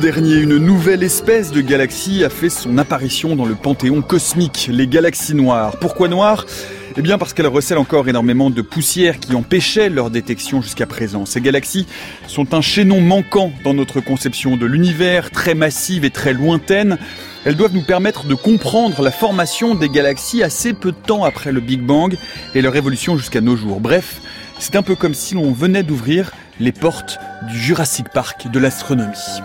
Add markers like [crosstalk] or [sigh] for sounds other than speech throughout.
8 août dernier, une nouvelle espèce de galaxie a fait son apparition dans le panthéon cosmique, les galaxies noires. Pourquoi noires? Eh bien parce qu'elles recèlent encore énormément de poussière qui empêchait leur détection jusqu'à présent. Ces galaxies sont un chaînon manquant dans notre conception de l'univers, très massive et très lointaine. Elles doivent nous permettre de comprendre la formation des galaxies assez peu de temps après le Big Bang et leur évolution jusqu'à nos jours. Bref, c'est un peu comme si l'on venait d'ouvrir les portes du Jurassic Park de l'astronomie.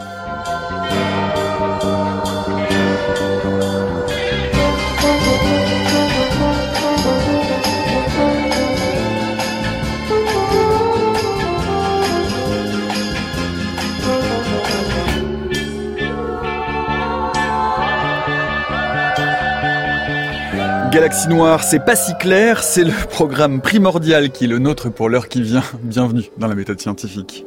Galaxie Noire, c'est pas si clair, c'est le programme primordial qui est le nôtre pour l'heure qui vient. Bienvenue dans la méthode scientifique.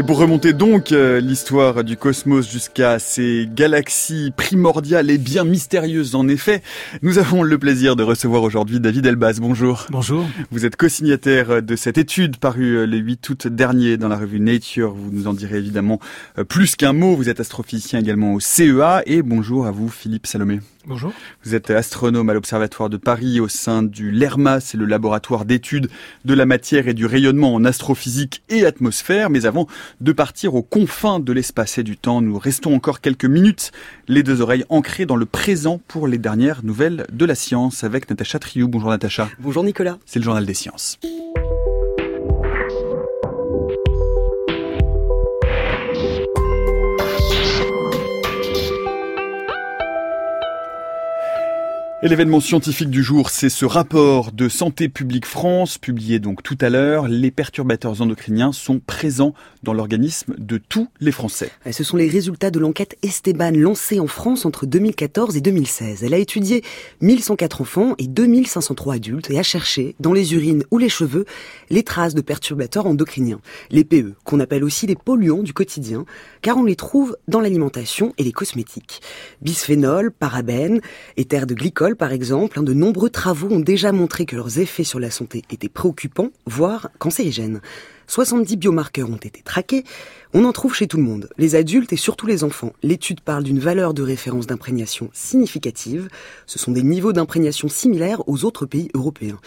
Et pour remonter donc euh, l'histoire du cosmos jusqu'à ces galaxies primordiales et bien mystérieuses en effet, nous avons le plaisir de recevoir aujourd'hui David Elbaz. Bonjour. Bonjour. Vous êtes co-signataire de cette étude parue euh, le 8 août dernier dans la revue Nature. Vous nous en direz évidemment euh, plus qu'un mot. Vous êtes astrophysicien également au CEA et bonjour à vous Philippe Salomé. Bonjour. Vous êtes astronome à l'Observatoire de Paris au sein du LERMA, c'est le laboratoire d'études de la matière et du rayonnement en astrophysique et atmosphère. Mais avant de partir aux confins de l'espace et du temps, nous restons encore quelques minutes, les deux oreilles ancrées dans le présent pour les dernières nouvelles de la science avec Natacha Triou. Bonjour Natacha. Bonjour Nicolas. C'est le journal des sciences. Et l'événement scientifique du jour, c'est ce rapport de Santé publique France, publié donc tout à l'heure. Les perturbateurs endocriniens sont présents dans l'organisme de tous les Français. Ce sont les résultats de l'enquête Esteban lancée en France entre 2014 et 2016. Elle a étudié 1104 enfants et 2503 adultes et a cherché, dans les urines ou les cheveux, les traces de perturbateurs endocriniens, les PE, qu'on appelle aussi les polluants du quotidien, car on les trouve dans l'alimentation et les cosmétiques. Bisphénol, parabènes, éther de glycol, par exemple, de nombreux travaux ont déjà montré que leurs effets sur la santé étaient préoccupants, voire cancérigènes. 70 biomarqueurs ont été traqués. On en trouve chez tout le monde, les adultes et surtout les enfants. L'étude parle d'une valeur de référence d'imprégnation significative. Ce sont des niveaux d'imprégnation similaires aux autres pays européens.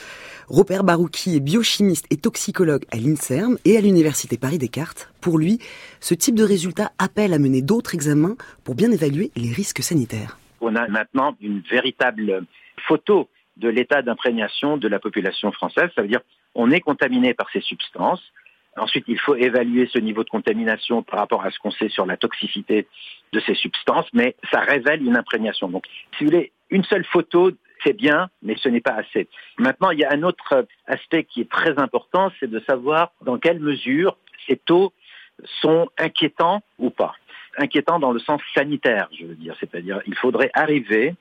Robert Barouki est biochimiste et toxicologue à l'INSERM et à l'Université Paris-Descartes. Pour lui, ce type de résultat appelle à mener d'autres examens pour bien évaluer les risques sanitaires on a maintenant une véritable photo de l'état d'imprégnation de la population française. Ça veut dire on est contaminé par ces substances. Ensuite, il faut évaluer ce niveau de contamination par rapport à ce qu'on sait sur la toxicité de ces substances, mais ça révèle une imprégnation. Donc, si vous voulez, une seule photo, c'est bien, mais ce n'est pas assez. Maintenant, il y a un autre aspect qui est très important, c'est de savoir dans quelle mesure ces taux sont inquiétants ou pas inquiétant dans le sens sanitaire, je veux dire. C'est-à-dire, il faudrait arriver,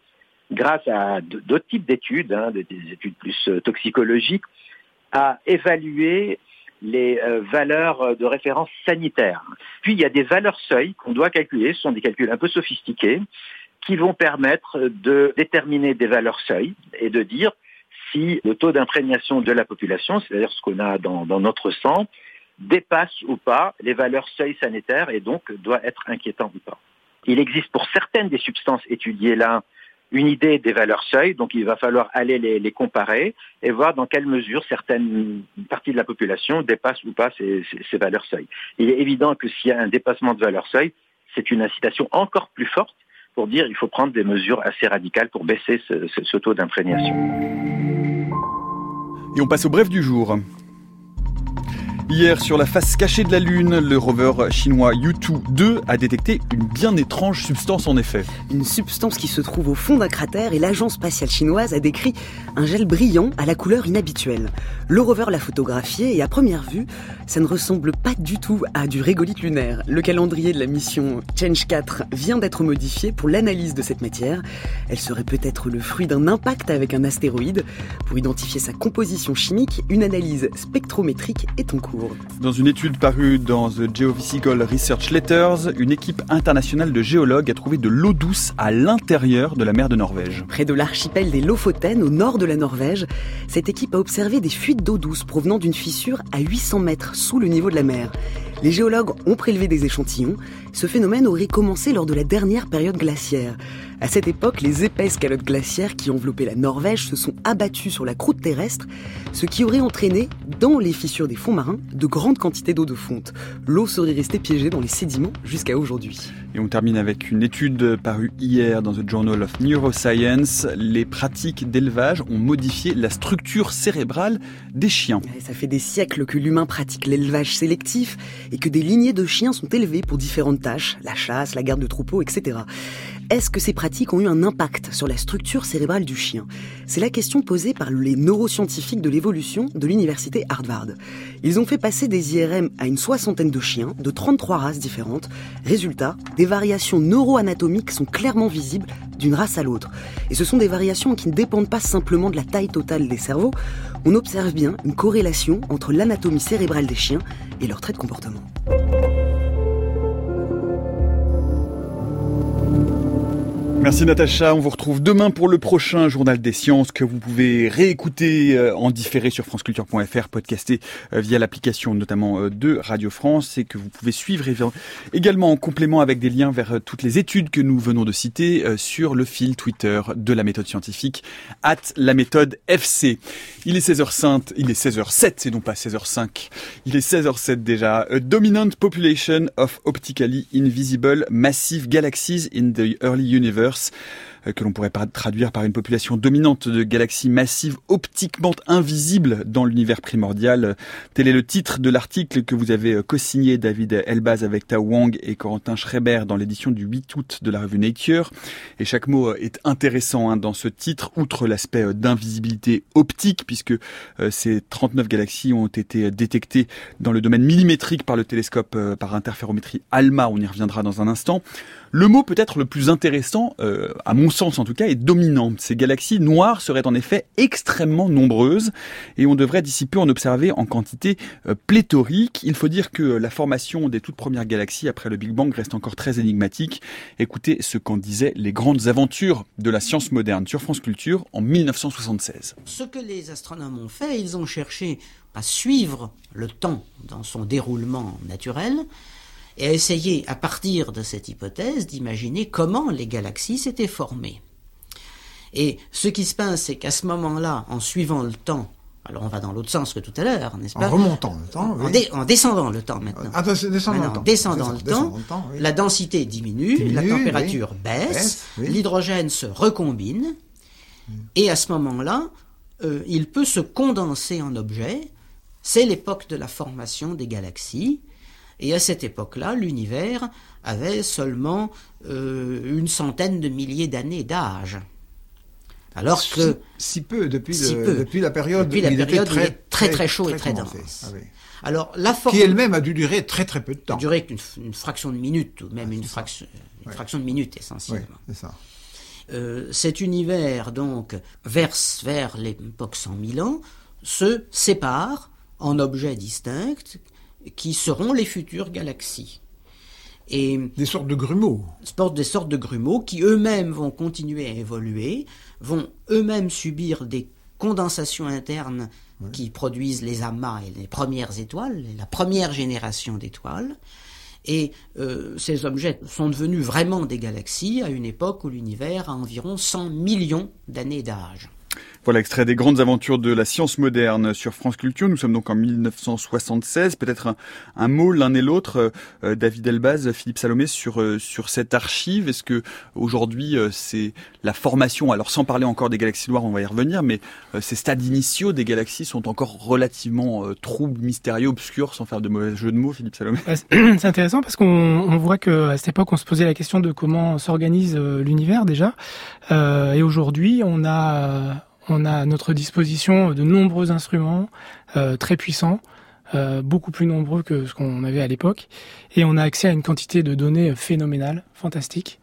grâce à d'autres types d'études, hein, des études plus euh, toxicologiques, à évaluer les euh, valeurs de référence sanitaire. Puis il y a des valeurs seuils qu'on doit calculer, ce sont des calculs un peu sophistiqués, qui vont permettre de déterminer des valeurs seuils et de dire si le taux d'imprégnation de la population, c'est-à-dire ce qu'on a dans notre sang, dépasse ou pas les valeurs seuil sanitaires et donc doit être inquiétant ou pas. Il existe pour certaines des substances étudiées là une idée des valeurs seuil, donc il va falloir aller les, comparer et voir dans quelle mesure certaines parties de la population dépassent ou pas ces, valeurs seuil. Il est évident que s'il y a un dépassement de valeurs seuil, c'est une incitation encore plus forte pour dire qu'il faut prendre des mesures assez radicales pour baisser ce, ce taux d'imprégnation. Et on passe au bref du jour. Hier, sur la face cachée de la Lune, le rover chinois Yutu-2 a détecté une bien étrange substance en effet. Une substance qui se trouve au fond d'un cratère et l'agence spatiale chinoise a décrit un gel brillant à la couleur inhabituelle. Le rover l'a photographié et à première vue, ça ne ressemble pas du tout à du régolithe lunaire. Le calendrier de la mission Change 4 vient d'être modifié pour l'analyse de cette matière. Elle serait peut-être le fruit d'un impact avec un astéroïde. Pour identifier sa composition chimique, une analyse spectrométrique est en cours. Dans une étude parue dans The Geophysical Research Letters, une équipe internationale de géologues a trouvé de l'eau douce à l'intérieur de la mer de Norvège. Près de l'archipel des Lofoten, au nord de la Norvège, cette équipe a observé des fuites d'eau douce provenant d'une fissure à 800 mètres sous le niveau de la mer. Les géologues ont prélevé des échantillons. Ce phénomène aurait commencé lors de la dernière période glaciaire. À cette époque, les épaisses calottes glaciaires qui enveloppaient la Norvège se sont abattues sur la croûte terrestre, ce qui aurait entraîné, dans les fissures des fonds marins, de grandes quantités d'eau de fonte. L'eau serait restée piégée dans les sédiments jusqu'à aujourd'hui. Et on termine avec une étude parue hier dans The Journal of Neuroscience. Les pratiques d'élevage ont modifié la structure cérébrale des chiens. Ça fait des siècles que l'humain pratique l'élevage sélectif et que des lignées de chiens sont élevées pour différentes tâches, la chasse, la garde de troupeaux, etc. Est-ce que ces pratiques ont eu un impact sur la structure cérébrale du chien? C'est la question posée par les neuroscientifiques de l'évolution de l'université Harvard. Ils ont fait passer des IRM à une soixantaine de chiens de 33 races différentes. Résultat, des variations neuroanatomiques sont clairement visibles d'une race à l'autre. Et ce sont des variations qui ne dépendent pas simplement de la taille totale des cerveaux. On observe bien une corrélation entre l'anatomie cérébrale des chiens et leurs traits de comportement. Merci Natacha, on vous retrouve demain pour le prochain journal des sciences que vous pouvez réécouter euh, en différé sur franceculture.fr, podcaster euh, via l'application notamment euh, de Radio France et que vous pouvez suivre également en complément avec des liens vers toutes les études que nous venons de citer sur le fil Twitter de la méthode scientifique at la méthode FC. Il est 16h05, il est 16h07, c'est non pas 16h05, il est 16h07 déjà. A dominant population of optically invisible massive galaxies in the early universe euh, que l'on pourrait traduire par une population dominante de galaxies massives optiquement invisibles dans l'univers primordial. Tel est le titre de l'article que vous avez euh, co-signé David Elbaz avec Tao Wang et Corentin Schreiber dans l'édition du 8 août de la revue Nature. Et chaque mot euh, est intéressant hein, dans ce titre, outre l'aspect d'invisibilité optique, puisque ces 39 galaxies ont été détectées dans le domaine millimétrique par le télescope par interférométrie ALMA, on y reviendra dans un instant. Le mot peut-être le plus intéressant, euh, à mon sens en tout cas, est dominant. Ces galaxies noires seraient en effet extrêmement nombreuses et on devrait d'ici peu en observer en quantité euh, pléthorique. Il faut dire que la formation des toutes premières galaxies après le Big Bang reste encore très énigmatique. Écoutez ce qu'en disaient les grandes aventures de la science moderne sur France Culture en 1976. Ce que les astronomes ont fait, ils ont cherché à suivre le temps dans son déroulement naturel et à essayer, à partir de cette hypothèse, d'imaginer comment les galaxies s'étaient formées. Et ce qui se passe, c'est qu'à ce moment-là, en suivant le temps, alors on va dans l'autre sens que tout à l'heure, n'est-ce pas? En remontant le temps, oui. en, descendant le temps maintenant. Ah, descendant le temps. Descendant le temps, la densité diminue, la température baisse, l'hydrogène se recombine, et à ce moment-là, euh, il peut se condenser en objet. C'est l'époque de la formation des galaxies. Et à cette époque-là, l'univers avait seulement euh, une centaine de milliers d'années d'âge. Alors que si, peu depuis, depuis la période, depuis la période très, très, très, chaud et très dense. Ah Alors la forme, qui elle-même a dû durer très très peu de temps. A duré qu'une fraction de minute ou même ah, une, fraction, une fraction de minute essentiellement. ça. Euh, cet univers donc verse vers l'époque 100 000 ans se sépare en objets distincts qui seront les futures galaxies. Et des sortes de grumeaux. Des sortes de grumeaux qui eux-mêmes vont continuer à évoluer, vont eux-mêmes subir des condensations internes qui produisent les amas et les premières étoiles, la première génération d'étoiles. Et euh, ces objets sont devenus vraiment des galaxies à une époque où l'univers a environ 100 millions d'années d'âge. Voilà, extrait des grandes aventures de la science moderne sur France Culture. Nous sommes donc en 1976. Peut-être un, mot l'un et l'autre, euh, euh, David Elbaz, Philippe Salomé, sur euh, sur cette archive. Est-ce que aujourd'hui c'est la formation, alors sans parler encore des galaxies noires, on va y revenir, mais ces stades initiaux des galaxies sont encore relativement troubles, mystérieux, obscurs, sans faire de mauvais jeu de mots, Philippe Salomé? [clears throat] C'est intéressant parce qu'on voit que à cette époque on se posait la question de comment s'organise l'univers déjà, et aujourd'hui on a on a à notre disposition de nombreux instruments euh, très puissants, euh, beaucoup plus nombreux que ce qu'on avait à l'époque, et on a accès à une quantité de données phénoménales, fantastiques.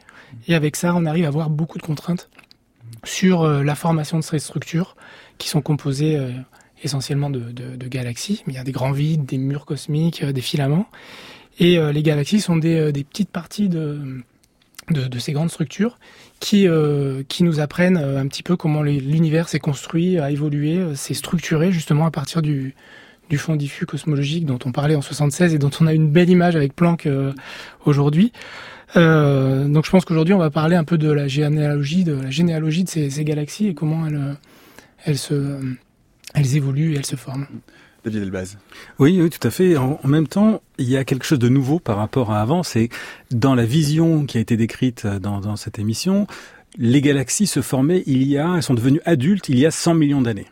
Et avec ça, on arrive à avoir beaucoup de contraintes sur euh, la formation de ces structures qui sont composées essentiellement de, galaxies, il y a des grands vides, des murs cosmiques, des filaments. Et les galaxies sont des, petites parties de, ces grandes structures qui, qui nous apprennent un petit peu comment l'univers s'est construit, a évolué, s'est structuré justement à partir du, du fond diffus cosmologique dont on parlait en 76 et dont on a une belle image avec Planck euh, aujourd'hui. Euh, donc je pense qu'aujourd'hui on va parler un peu de la généalogie, de la généalogie de ces, galaxies et comment elles, elles, se, elles évoluent et elles se forment. David Elbaz. Oui, oui, tout à fait. En, même temps, il y a quelque chose de nouveau par rapport à avant. C'est dans la vision qui a été décrite dans, cette émission, les galaxies se formaient il y a, elles sont devenues adultes il y a 100 millions d'années.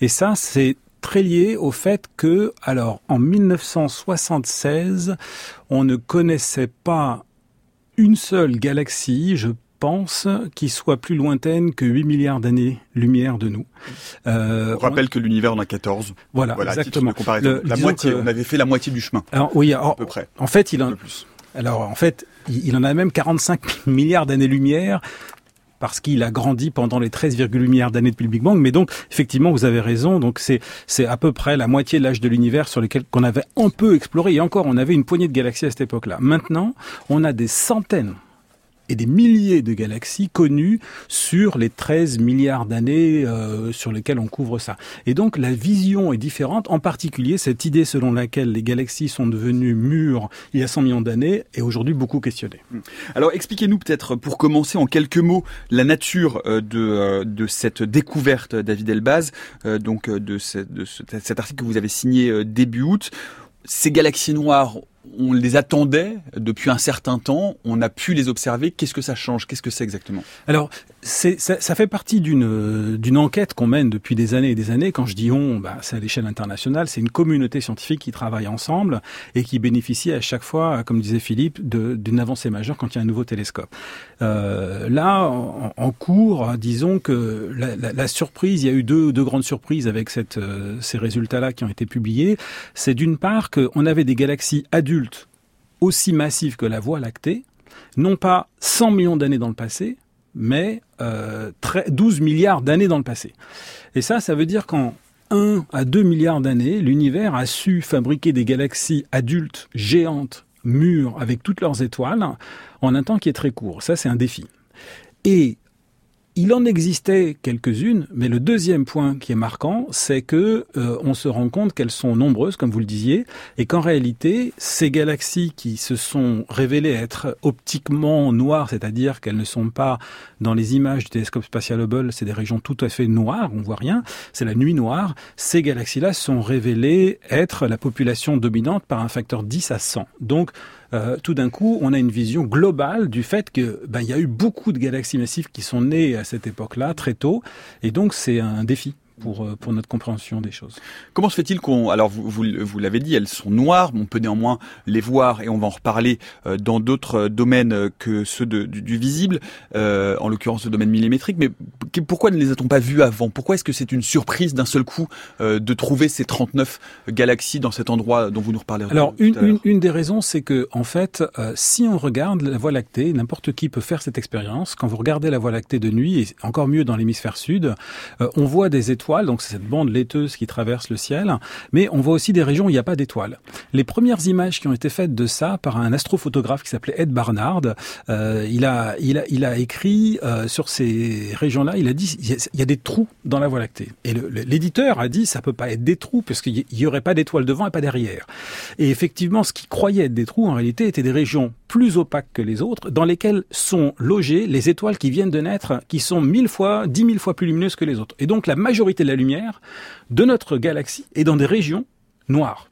Et ça, c'est très lié au fait que, alors, en 1976, on ne connaissait pas une seule galaxie, je pense, qui soit plus lointaine que 8 milliards d'années-lumière de nous. Euh, on rappelle que l'univers en a 14. Voilà, exactement. la moitié, on avait fait la moitié du chemin. Alors, oui, à peu près. En fait, il en, plus. Alors, en fait, il en a même 45 [laughs] milliards d'années-lumière parce qu'il a grandi pendant les 13,8 milliards d'années depuis le Big Bang. Mais donc, effectivement, vous avez raison. Donc, c'est c'est à peu près la moitié de l'âge de l'univers sur lequel qu'on avait un peu exploré. Et encore, on avait une poignée de galaxies à cette époque-là. Maintenant, on a des centaines et des milliers de galaxies connues sur les 13 milliards d'années euh, sur lesquelles on couvre ça. Et donc la vision est différente, en particulier cette idée selon laquelle les galaxies sont devenues mûres il y a 100 millions d'années est aujourd'hui beaucoup questionnée. Hmm. Alors expliquez-nous peut-être pour commencer en quelques mots la nature euh, de, euh, de cette découverte David Elbaz, donc de cet article que vous avez signé début août. Ces galaxies noires, on les attendait depuis un certain temps, on a pu les observer. Qu'est-ce que ça change? Qu'est-ce que c'est exactement? Alors, ça, ça, fait partie d'une enquête qu'on mène depuis des années et des années. Quand je dis on, bah, c'est à l'échelle internationale. C'est une communauté scientifique qui travaille ensemble et qui bénéficie à chaque fois, comme disait Philippe, d'une avancée majeure quand il y a un nouveau télescope. Euh, là, en, cours, disons que la, surprise, il y a eu deux, deux grandes surprises avec cette, euh, ces résultats-là qui ont été publiés. C'est d'une part qu'on avait des galaxies adultes aussi massive que la Voie lactée, non pas 100 millions d'années dans le passé, mais 12 euh, milliards d'années dans le passé. Et ça, ça veut dire qu'en 1 à 2 milliards d'années, l'univers a su fabriquer des galaxies adultes, géantes, mûres, avec toutes leurs étoiles, en un temps qui est très court. Ça, c'est un défi. Et il en existait quelques-unes, mais le deuxième point qui est marquant, c'est que euh, on se rend compte qu'elles sont nombreuses, comme vous le disiez, et qu'en réalité, ces galaxies qui se sont révélées être optiquement noires, c'est-à-dire qu'elles ne sont pas dans les images du télescope spatial Hubble, c'est des régions tout à fait noires, on voit rien, c'est la nuit noire. Ces galaxies-là sont révélées être la population dominante par un facteur 10 à 100. Donc euh, tout d'un coup, on a une vision globale du fait que ben, il y a eu beaucoup de galaxies massives qui sont nées à cette époque-là, très tôt, et donc c'est un défi pour, euh, pour notre compréhension des choses. Comment se fait-il qu'on... Alors vous, vous, vous l'avez dit, elles sont noires, on peut néanmoins les voir et on va en reparler euh, dans d'autres domaines que ceux de, du, visible, euh, en l'occurrence le domaine millimétrique, mais pourquoi ne les a-t-on pas vues avant? Pourquoi est-ce que c'est une surprise d'un seul coup euh, de trouver ces 39 galaxies dans cet endroit dont vous nous reparlez Alors une, une, une, des raisons, c'est que en fait, si on regarde la Voie lactée, n'importe qui peut faire cette expérience. Quand vous regardez la Voie lactée de nuit, et encore mieux dans l'hémisphère sud, on voit des étoiles donc c'est cette bande laiteuse qui traverse le ciel, mais on voit aussi des régions où il n'y a pas d'étoiles. Les premières images qui ont été faites de ça par un astrophotographe qui s'appelait Ed Barnard, euh, il, a, écrit euh, sur ces régions-là, il a dit il y a des trous dans la Voie lactée. Et l'éditeur a dit ça peut pas être des trous parce qu'il n'y aurait pas d'étoiles devant et pas derrière. Et effectivement, ce qui croyait être des trous, en réalité, étaient des régions plus opaques que les autres, dans lesquelles sont logées les étoiles qui viennent de naître, qui sont mille fois, dix mille fois plus lumineuses que les autres. Et donc la majorité la lumière de notre galaxie et dans des régions noires.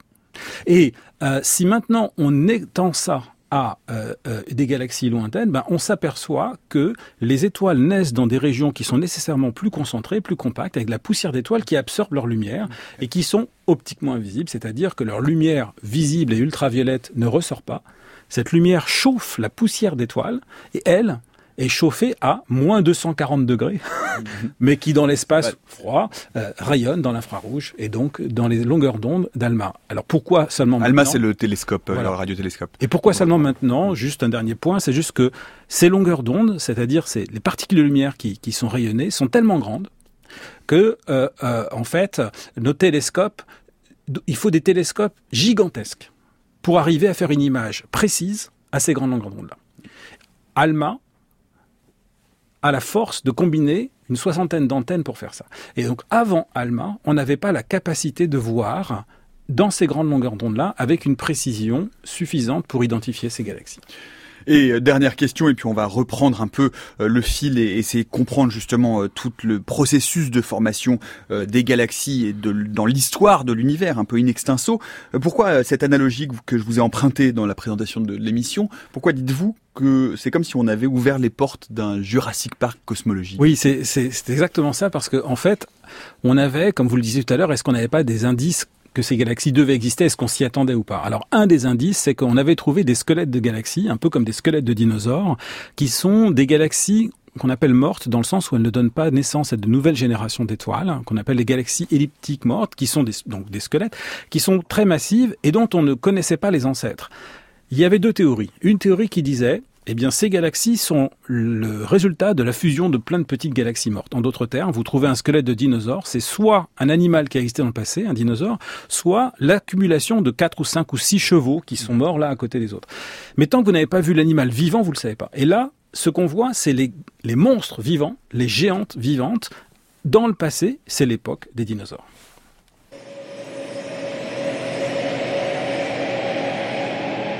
Et euh, si maintenant on étend ça à euh, euh, des galaxies lointaines, ben, on s'aperçoit que les étoiles naissent dans des régions qui sont nécessairement plus concentrées, plus compactes, avec de la poussière d'étoiles qui absorbe leur lumière et qui sont optiquement invisibles, c'est-à-dire que leur lumière visible et ultraviolette ne ressort pas. Cette lumière chauffe la poussière d'étoiles et elle, est chauffé à moins 240 degrés, [laughs] mais qui dans l'espace froid euh, rayonne dans l'infrarouge et donc dans les longueurs d'onde d'ALMA. Alors pourquoi seulement maintenant ALMA c'est le télescope, euh, le radiotélescope. Et pourquoi seulement maintenant? Juste un dernier point, c'est juste que ces longueurs d'onde, c'est-à-dire c'est les particules de lumière qui, qui sont rayonnées, sont tellement grandes que euh, euh, en fait nos télescopes, il faut des télescopes gigantesques pour arriver à faire une image précise à ces grandes longueurs d'onde là. ALMA a la force de combiner une soixantaine d'antennes pour faire ça. Et donc avant ALMA, on n'avait pas la capacité de voir dans ces grandes longueurs d'onde-là avec une précision suffisante pour identifier ces galaxies. Et euh, dernière question, et puis on va reprendre un peu euh, le fil et essayer de comprendre justement euh, tout le processus de formation des galaxies et de, dans l'histoire de l'univers, un peu in extenso. Pourquoi cette analogie que je vous ai empruntée dans la présentation de l'émission, pourquoi dites-vous que c'est comme si on avait ouvert les portes d'un Jurassic Park cosmologique. Oui, c'est exactement ça, parce qu'en en fait, on avait, comme vous le disiez tout à l'heure, est-ce qu'on n'avait pas des indices que ces galaxies devaient exister, est-ce qu'on s'y attendait ou pas? Alors un des indices, c'est qu'on avait trouvé des squelettes de galaxies, un peu comme des squelettes de dinosaures, qui sont des galaxies qu'on appelle mortes dans le sens où elles ne donnent pas naissance à de nouvelles générations d'étoiles, qu'on appelle les galaxies elliptiques mortes, qui sont des, donc des squelettes, qui sont très massives et dont on ne connaissait pas les ancêtres. Il y avait deux théories. Une théorie qui disait eh bien, ces galaxies sont le résultat de la fusion de plein de petites galaxies mortes. En d'autres termes, vous trouvez un squelette de dinosaure, c'est soit un animal qui a existé dans le passé, un dinosaure, soit l'accumulation de quatre ou cinq ou six chevaux qui sont morts là à côté des autres. Mais tant que vous n'avez pas vu l'animal vivant, vous le savez pas. Et là, ce qu'on voit, c'est les monstres vivants, les géantes vivantes. Dans le passé, c'est l'époque des dinosaures.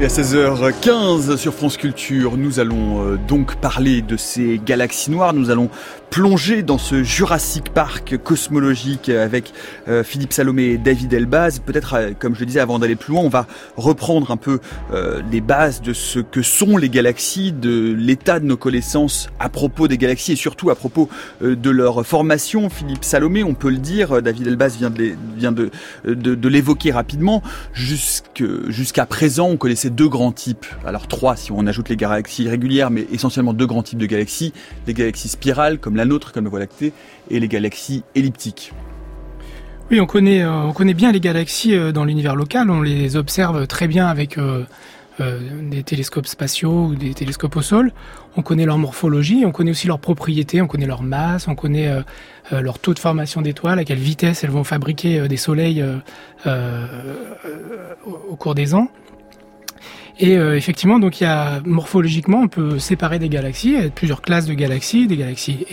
Et à 16h15 sur France Culture, nous allons euh, donc parler de ces galaxies noires. Nous allons plonger dans ce Jurassic Park cosmologique avec euh, Philippe Salomé et David Elbaz. Peut-être, euh, comme je le disais avant d'aller plus loin, on va reprendre un peu les bases de ce que sont les galaxies, de l'état de nos connaissances à propos des galaxies et surtout à propos de leur formation. Philippe Salomé, on peut le dire, David Elbaz vient de, de, l'évoquer rapidement. Jusqu'à présent, on connaissait deux grands types, alors trois si on ajoute les galaxies régulières, mais essentiellement deux grands types de galaxies, les galaxies spirales comme la nôtre, comme la Voie lactée, et les galaxies elliptiques. Oui, on connaît, euh, on connaît bien les galaxies euh, dans l'univers local, on les observe très bien avec euh, des télescopes spatiaux ou des télescopes au sol. On connaît leur morphologie, on connaît aussi leurs propriétés, on connaît leur masse, on connaît leur taux de formation d'étoiles, à quelle vitesse elles vont fabriquer des soleils au cours des ans. Et euh, effectivement, donc il y a morphologiquement, on peut séparer des galaxies. Il y a plusieurs classes de galaxies, des galaxies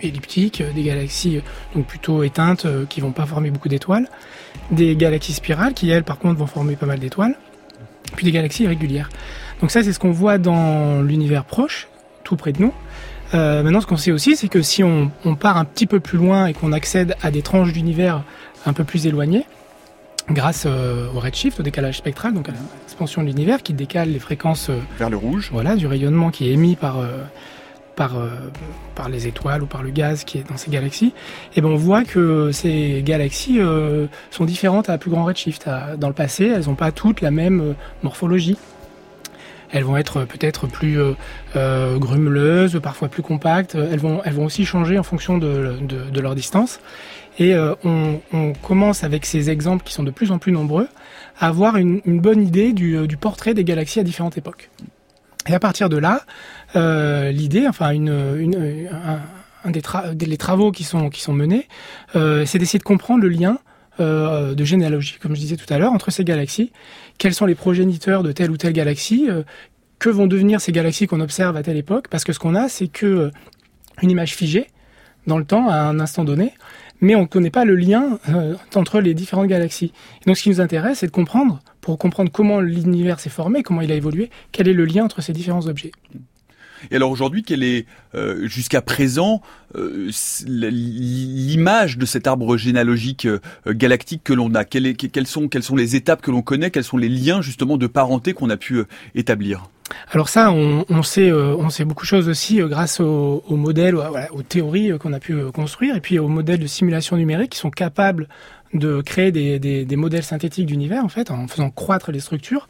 elliptiques, des galaxies donc plutôt éteintes euh, qui vont pas former beaucoup d'étoiles, des galaxies spirales qui elles par contre vont former pas mal d'étoiles, puis des galaxies irrégulières. Donc ça, c'est ce qu'on voit dans l'univers proche, tout près de nous. Euh, maintenant, ce qu'on sait aussi, c'est que si on, part un petit peu plus loin et qu'on accède à des tranches d'univers un peu plus éloignées, grâce euh, au redshift, au décalage spectral, donc à l'expansion de l'univers qui décale les fréquences euh, vers le rouge. Voilà, du rayonnement qui est émis par euh, par par les étoiles ou par le gaz qui est dans ces galaxies. Et ben on voit que ces galaxies sont différentes à plus grand redshift. dans le passé, elles n'ont pas toutes la même morphologie. Elles vont être peut-être plus grumeleuses, parfois plus compactes. Elles vont elles vont aussi changer en fonction de, de, de leur distance. Et euh, on, commence avec ces exemples qui sont de plus en plus nombreux à avoir une, bonne idée du, euh, du, portrait des galaxies à différentes époques. Et à partir de là, euh, l'idée, enfin une, un, un des, les travaux qui sont, qui sont menés, c'est d'essayer de comprendre le lien de généalogie, comme je disais tout à l'heure, entre ces galaxies. Quels sont les progéniteurs de telle ou telle galaxie Que vont devenir ces galaxies qu'on observe à telle époque? Parce que ce qu'on a, c'est que une image figée dans le temps à un instant donné mais on ne connaît pas le lien euh, entre les différentes galaxies. donc ce qui nous intéresse, c'est de comprendre, pour comprendre comment l'univers s'est formé, comment il a évolué, quel est le lien entre ces différents objets. Et alors aujourd'hui, quelle est euh, jusqu'à présent euh, l'image de cet arbre généalogique galactique que l'on a? Quelles, sont, quelles sont les étapes que l'on connaît? Quels sont les liens justement de parenté qu'on a pu établir? Alors ça, on, on, sait, euh, on sait beaucoup de choses aussi euh, grâce aux, modèles, aux théories euh, qu'on a pu construire, et puis aux modèles de simulation numérique qui sont capables de créer des, modèles synthétiques d'univers, en fait, en faisant croître les structures.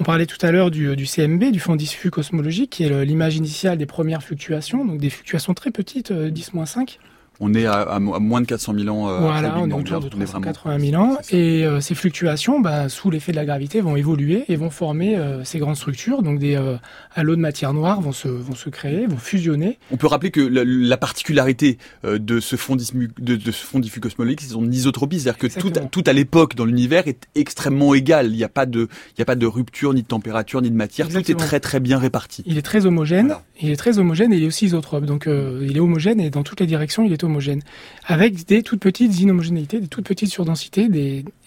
On parlait tout à l'heure du, du, CMB, du fond diffus cosmologique, qui est l'image initiale des premières fluctuations, donc des fluctuations très petites, 10-5. On est à, moins de 400 000 ans. Euh, voilà, on est autour de 380 000 ans. Et euh, ces fluctuations, bah, sous l'effet de la gravité, vont évoluer et vont former euh, ces grandes structures. Donc des halos de matière noire vont se, vont se créer, vont fusionner. On peut rappeler que la, particularité de ce fond, de, de ce fond diffus cosmologique, c'est son isotropie. C'est-à-dire que tout, tout, à l'époque dans l'univers est extrêmement égal. Il n'y a, pas de, il y a pas de rupture, ni de température, ni de matière. Tout est très très bien réparti. Il est très homogène. Il est très homogène et il est aussi isotrope. Donc il est homogène et dans toutes les directions, il est homogène, avec des toutes petites inhomogénéités, des toutes petites surdensités,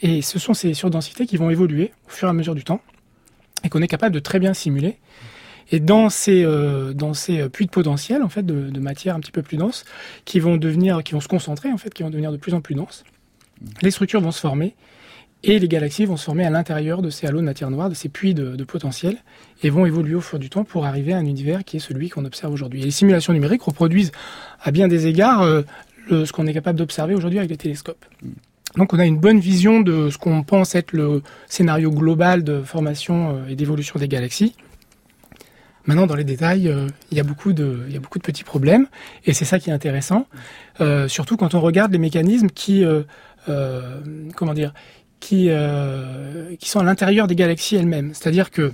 et ce sont ces surdensités qui vont évoluer au fur et à mesure du temps, et qu'on est capable de très bien simuler. Et dans ces, euh, ces puits de potentiel, en fait, de, matière un petit peu plus dense, qui vont devenir, qui vont se concentrer, en fait, qui vont devenir de plus en plus denses, les structures vont se former, et les galaxies vont se former à l'intérieur de ces halos de matière noire, de ces puits de, potentiel, et vont évoluer au fur du temps pour arriver à un univers qui est celui qu'on observe aujourd'hui. Et les simulations numériques reproduisent à bien des égards euh, ce qu'on est capable d'observer aujourd'hui avec les télescopes. Donc on a une bonne vision de ce qu'on pense être le scénario global de formation euh, et d'évolution des galaxies. Maintenant, dans les détails, euh, il y a beaucoup de petits problèmes, et c'est ça qui est intéressant, surtout quand on regarde les mécanismes qui, comment dire, qui, euh, qui sont à l'intérieur des galaxies elles-mêmes. C'est-à-dire que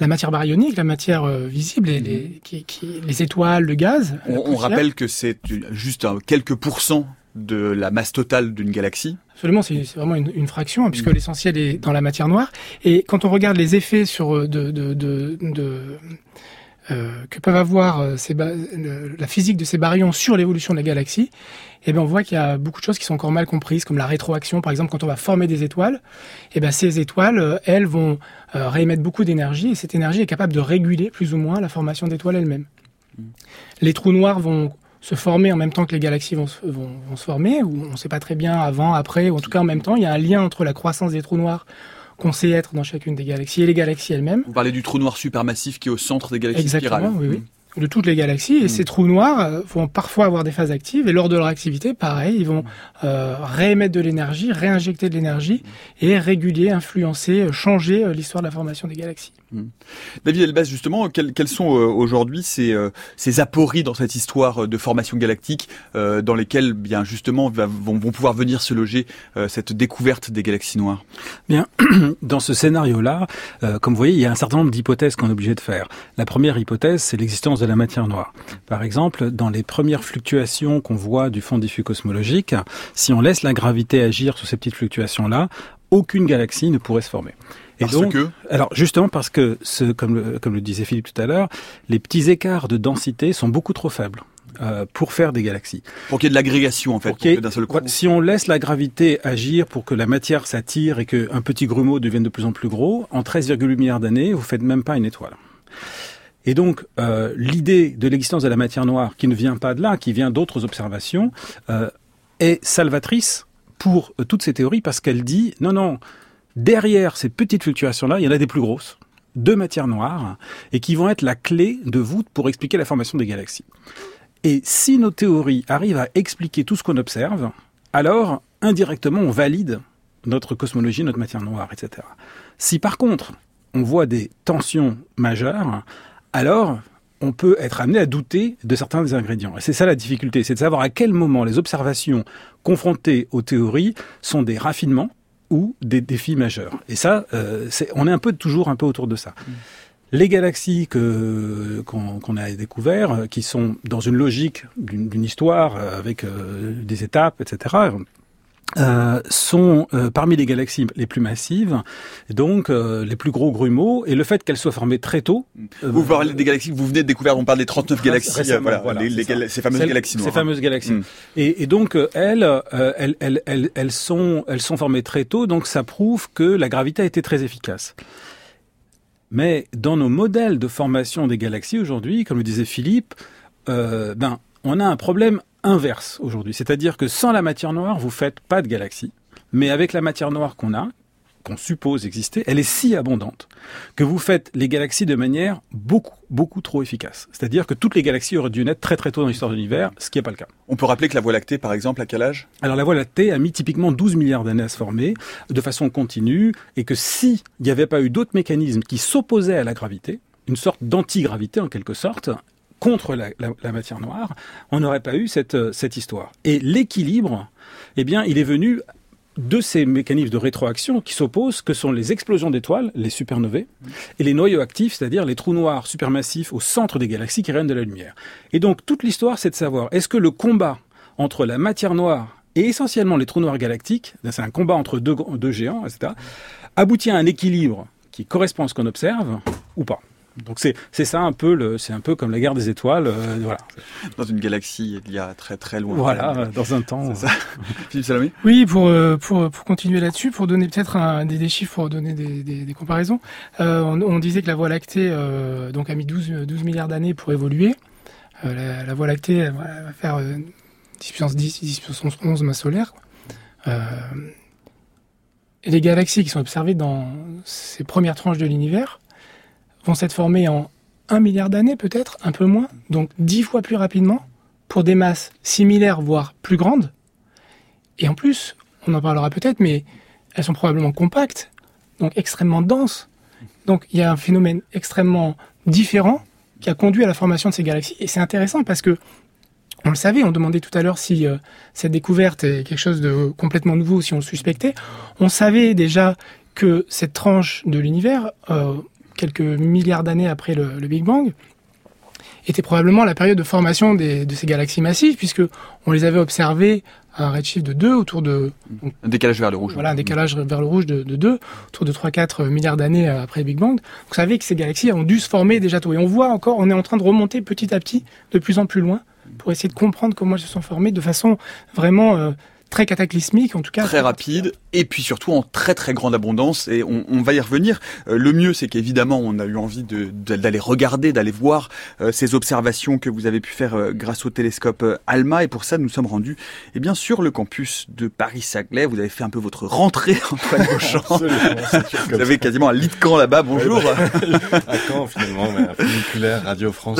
la matière baryonique, la matière euh, visible, et les, mhm. qui, qui, les étoiles, le gaz. On, rappelle que c'est juste quelques pourcents de la masse totale d'une galaxie. Absolument, c'est vraiment une, une fraction, hein, puisque mhm. l'essentiel est dans la matière noire. Et quand on regarde les effets sur euh, de, de, de, de euh, que peuvent avoir euh, ces la physique de ces baryons sur l'évolution de la galaxie, eh bien on voit qu'il y a beaucoup de choses qui sont encore mal comprises, comme la rétroaction, par exemple, quand on va former des étoiles, eh bien ces étoiles, euh, elles vont réémettre beaucoup d'énergie, et cette énergie est capable de réguler plus ou moins la formation d'étoiles elles-mêmes. Mm. Les trous noirs vont se former en même temps que les galaxies vont, vont, vont se former, ou on ne sait pas très bien avant, après, ou en tout cas en même temps. Il y a un lien entre la croissance des trous noirs qu'on sait être dans chacune des galaxies et les galaxies elles-mêmes. Vous parlez du trou noir supermassif qui est au centre des galaxies Exactement, oui, oui. Mm de toutes les galaxies. Et mm. ces trous noirs euh, vont parfois avoir des phases actives. Et lors de leur activité, pareil, ils vont mm. euh, réémettre de l'énergie, réinjecter de l'énergie et réguler, influencer, euh, changer l'histoire de la formation des galaxies. Mm. David Elbaz, justement, quels, sont aujourd'hui ces, ces apories dans cette histoire de formation galactique dans lesquelles, bien justement, vont, vont pouvoir venir se loger cette découverte des galaxies noires? Bien, [clears throat] dans ce scénario-là, comme vous voyez, il y a un certain nombre d'hypothèses qu'on est obligé de faire. La première hypothèse, c'est l'existence de la matière noire. Par exemple, dans les premières fluctuations qu'on voit du fond diffus cosmologique, si on laisse la gravité agir sur ces petites fluctuations-là, aucune galaxie ne pourrait se former. Et parce donc, que alors justement parce que, ce, comme, le, comme le disait Philippe tout à l'heure, les petits écarts de densité sont beaucoup trop faibles. Euh, pour faire des galaxies. Pour qu'il y ait de l'agrégation en fait, d'un seul coup. Si on laisse la gravité agir pour que la matière s'attire et qu'un petit grumeau devienne de plus en plus gros, en 13,8 milliards d'années, vous faites même pas une étoile. Et donc, euh, l'idée de l'existence de la matière noire, qui ne vient pas de là, qui vient d'autres observations, euh, est salvatrice pour euh, toutes ces théories parce qu'elle dit, non, non, derrière ces petites fluctuations-là, il y en a des plus grosses, de matière noire, et qui vont être la clé de voûte pour expliquer la formation des galaxies. Et si nos théories arrivent à expliquer tout ce qu'on observe, alors, indirectement, on valide notre cosmologie, notre matière noire, etc. Si par contre, on voit des tensions majeures, alors on peut être amené à douter de certains des ingrédients. Et c'est ça la difficulté, c'est de savoir à quel moment les observations confrontées aux théories sont des raffinements ou des défis majeurs. Et ça, euh, on est un peu toujours un peu autour de ça. Les galaxies qu'on a découvert, euh, qui sont dans une logique d'une histoire euh, avec des étapes, etc. Euh, sont euh, parmi les galaxies les plus massives, donc euh, les plus gros grumeaux, et le fait qu'elles soient formées très tôt. vous parlez des galaxies que vous venez de découvrir, on parle des 39 galaxies, voilà, ces fameuses galaxies noires. Ces fameuses galaxies. Mm. Et, et, donc elles, elles, elles, elles, elles, sont, elles sont formées très tôt, donc ça prouve que la gravité a été très efficace. Mais dans nos modèles de formation des galaxies aujourd'hui, comme le disait Philippe, ben on a un problème inverse aujourd'hui. C'est-à-dire que sans la matière noire, vous faites pas de galaxie. Mais avec la matière noire qu'on a, qu'on suppose exister, elle est si abondante que vous faites les galaxies de manière beaucoup, beaucoup trop efficace. C'est-à-dire que toutes les galaxies auraient dû naître très très tôt dans l'histoire de l'univers, ce qui n'est pas le cas. On peut rappeler que la Voie lactée, par exemple, à quel âge? Alors la Voie lactée a mis typiquement 12 milliards d'années à se former de façon continue, et que s'il n'y avait pas eu d'autres mécanismes qui s'opposaient à la gravité, une sorte d'antigravité en quelque sorte, contre la, la, matière noire, on n'aurait pas eu cette, euh, cette histoire. Et l'équilibre, eh bien, il est venu de ces mécanismes de rétroaction qui s'opposent, que sont les explosions d'étoiles, les supernovae, et les noyaux actifs, c'est-à-dire les trous noirs supermassifs au centre des galaxies qui rayonnent de la lumière. Et donc toute l'histoire, c'est de savoir, est-ce que le combat entre la matière noire et essentiellement les trous noirs galactiques, c'est un combat entre deux, deux géants, etc., aboutit à un équilibre qui correspond à ce qu'on observe ou pas? Donc c'est c'est ça un peu le c'est un peu comme la guerre des étoiles euh, voilà. Dans une galaxie il y a très très loin. Voilà [laughs] dans un temps. ça. [laughs] Philippe Salomé oui pour euh, pour pour continuer là-dessus pour donner peut-être des, des, chiffres pour donner des, des, des comparaisons euh, on, on, disait que la Voie lactée euh, donc a mis 12 12 milliards d'années pour évoluer. La, la, Voie lactée va faire 10 puissance 10 10 puissance 11 masse solaire. Et les galaxies qui sont observées dans ces premières tranches de l'univers vont s'être formés en un milliard d'années peut-être, un peu moins, donc dix fois plus rapidement, pour des masses similaires, voire plus grandes. Et en plus, on en parlera peut-être, mais elles sont probablement compactes, donc extrêmement denses. Donc il y a un phénomène extrêmement différent qui a conduit à la formation de ces galaxies. Et c'est intéressant parce que on le savait, on demandait tout à l'heure si euh, cette découverte est quelque chose de complètement nouveau, si on le suspectait. On savait déjà que cette tranche de l'univers, euh, quelques milliards d'années après le, Big Bang, était probablement la période de formation de ces galaxies massives, puisque on les avait observées à un redshift de 2 autour de... un décalage vers le rouge. Voilà, un décalage vers le rouge de, de 2, autour de 3-4 milliards d'années après le Big Bang. Vous savez que ces galaxies ont dû se former déjà tôt. Et on voit encore, on est en train de remonter petit à petit, de plus en plus loin, pour essayer de comprendre comment elles se sont formées de façon vraiment euh, très cataclysmique, en tout cas. Très rapide, et puis surtout en très très grande abondance, et on, on va y revenir. Euh, le mieux, c'est qu'évidemment, on a eu envie d'aller de, d'aller regarder, d'aller voir euh, ces observations que vous avez pu faire euh, grâce au télescope ALMA, et pour ça, nous sommes rendus, eh bien, sur le campus de Paris-Saclay. Vous avez fait un peu votre rentrée, [laughs] Antoine Beauchamp. vous avez quasiment un lit de camp là-bas, bonjour. à [laughs] Caen, finalement, mais un funiculaire Radio France.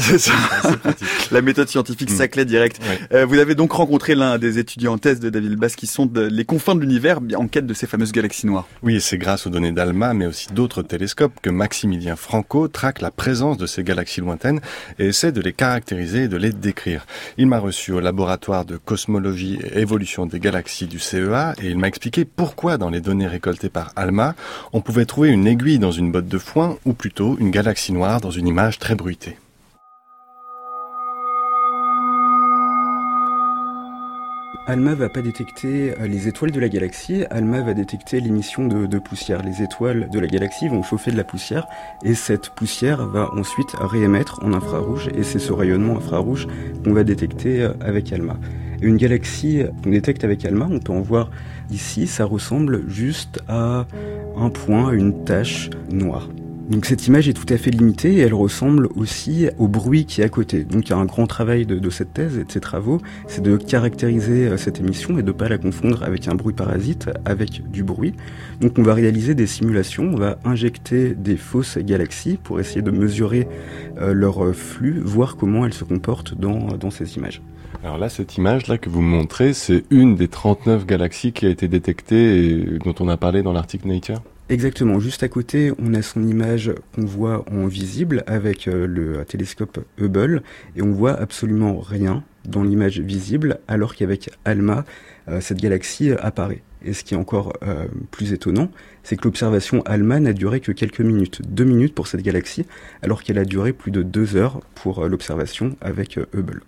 La méthode scientifique mm. Saclay direct. vous avez donc rencontré l'un des étudiants en thèse de David qui sont les confins de l'univers en quête de ces fameuses galaxies noires. Oui, c'est grâce aux données d'ALMA, mais aussi d'autres télescopes, que Maximilien Franco traque la présence de ces galaxies lointaines et essaie de les caractériser et de les décrire. Il m'a reçu au laboratoire de cosmologie et évolution des galaxies du CEA et il m'a expliqué pourquoi dans les données récoltées par ALMA, on pouvait trouver une aiguille dans une botte de foin ou plutôt une galaxie noire dans une image très bruitée. ALMA va pas détecter euh, les étoiles de la galaxie, ALMA va détecter l'émission de, poussière. Les étoiles de la galaxie vont chauffer de la poussière et cette poussière va ensuite réémettre en infrarouge et c'est ce rayonnement infrarouge qu'on va détecter euh, avec ALMA. Une galaxie qu'on détecte avec ALMA, on peut en voir ici, ça ressemble juste à un point, une tache noire. Donc cette image est tout à fait limitée et elle ressemble aussi au bruit qui est à côté. Donc il y a un grand travail de, cette thèse et de ces travaux, c'est de caractériser euh, cette émission et de ne pas la confondre avec un bruit parasite, avec du bruit. Donc on va réaliser des simulations, on va injecter des fausses galaxies pour essayer de mesurer euh, leur flux, voir comment elles se comportent dans, dans ces images. Alors là, cette image-là que vous montrez, c'est une des 39 galaxies qui a été détectée et dont on a parlé dans l'article Nature? Exactement, juste à côté, on a son image qu'on voit en visible avec euh, le télescope Hubble et on voit absolument rien dans l'image visible alors qu'avec ALMA, euh, cette galaxie apparaît. Et ce qui est encore euh, plus étonnant, c'est que l'observation ALMA n'a duré que quelques minutes, deux minutes pour cette galaxie, alors qu'elle a duré plus de deux heures pour l'observation avec Hubble.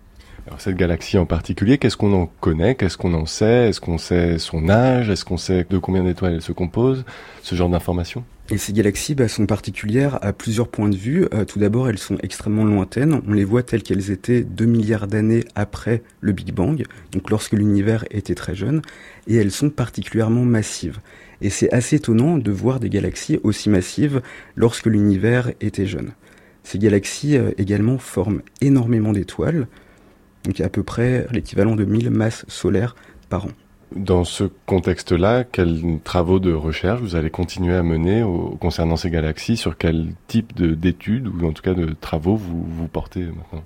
Alors cette galaxie en particulier, qu'est-ce qu'on en connaît? Qu'est-ce qu'on en sait? Est-ce qu'on sait son âge? Est-ce qu'on sait de combien d'étoiles elle se compose? Ce genre d'informations et ces galaxies bah, sont particulières à plusieurs points de vue. Euh, tout d'abord, elles sont extrêmement lointaines. On les voit telles qu'elles étaient 2 milliards d'années après le Big Bang, donc lorsque l'univers était très jeune, et elles sont particulièrement massives. Et c'est assez étonnant de voir des galaxies aussi massives lorsque l'univers était jeune. Ces galaxies euh, également forment énormément d'étoiles, donc il y a à peu près l'équivalent de 1000 masses solaires par an. Dans ce contexte-là, quels travaux de recherche vous allez continuer à mener concernant ces galaxies? Sur quel type d'études ou en tout cas de travaux vous, vous portez maintenant?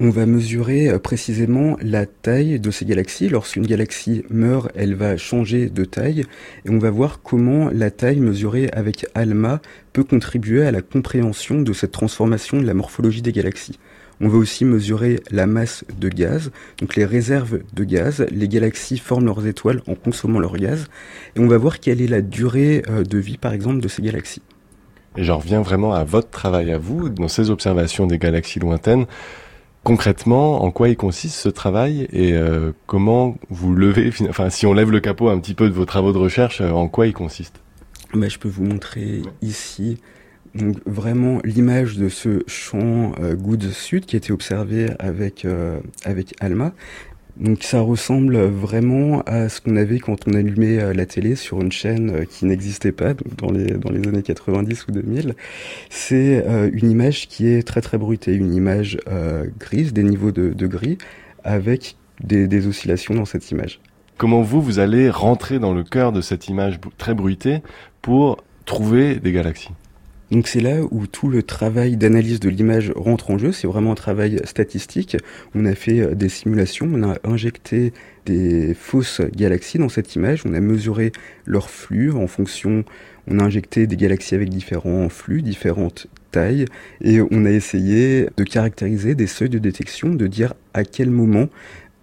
On va mesurer euh, précisément la taille de ces galaxies. Lorsqu'une galaxie meurt, elle va changer de taille et on va voir comment la taille mesurée avec ALMA peut contribuer à la compréhension de cette transformation de la morphologie des galaxies. On va aussi mesurer la masse de gaz, donc les réserves de gaz. Les galaxies forment leurs étoiles en consommant leur gaz. Et on va voir quelle est la durée euh, de vie, par exemple, de ces galaxies. Et j'en reviens vraiment à votre travail à vous, dans ces observations des galaxies lointaines. Concrètement, en quoi il consiste ce travail et euh, comment vous levez, enfin si on lève le capot un petit peu de vos travaux de recherche, euh, en quoi il consiste? Bah, Je peux vous montrer ici donc vraiment l'image de ce champ euh, Good Sud qui a été observé avec, euh, avec Alma. Donc ça ressemble vraiment à ce qu'on avait quand on allumait euh, la télé sur une chaîne euh, qui n'existait pas dans les, dans les années 90 ou 2000. C'est une image qui est très très bruitée, une image grise, des niveaux de, de gris, avec des, des oscillations dans cette image. Comment vous, vous allez rentrer dans le cœur de cette image très bruitée pour trouver des galaxies? Donc c'est là où tout le travail d'analyse de l'image rentre en jeu. C'est vraiment un travail statistique. On a fait euh, des simulations, on a injecté des fausses galaxies dans cette image, on a mesuré leur flux en fonction, on a injecté des galaxies avec différents flux, différentes tailles, et on a essayé de caractériser des seuils de détection, de dire à quel moment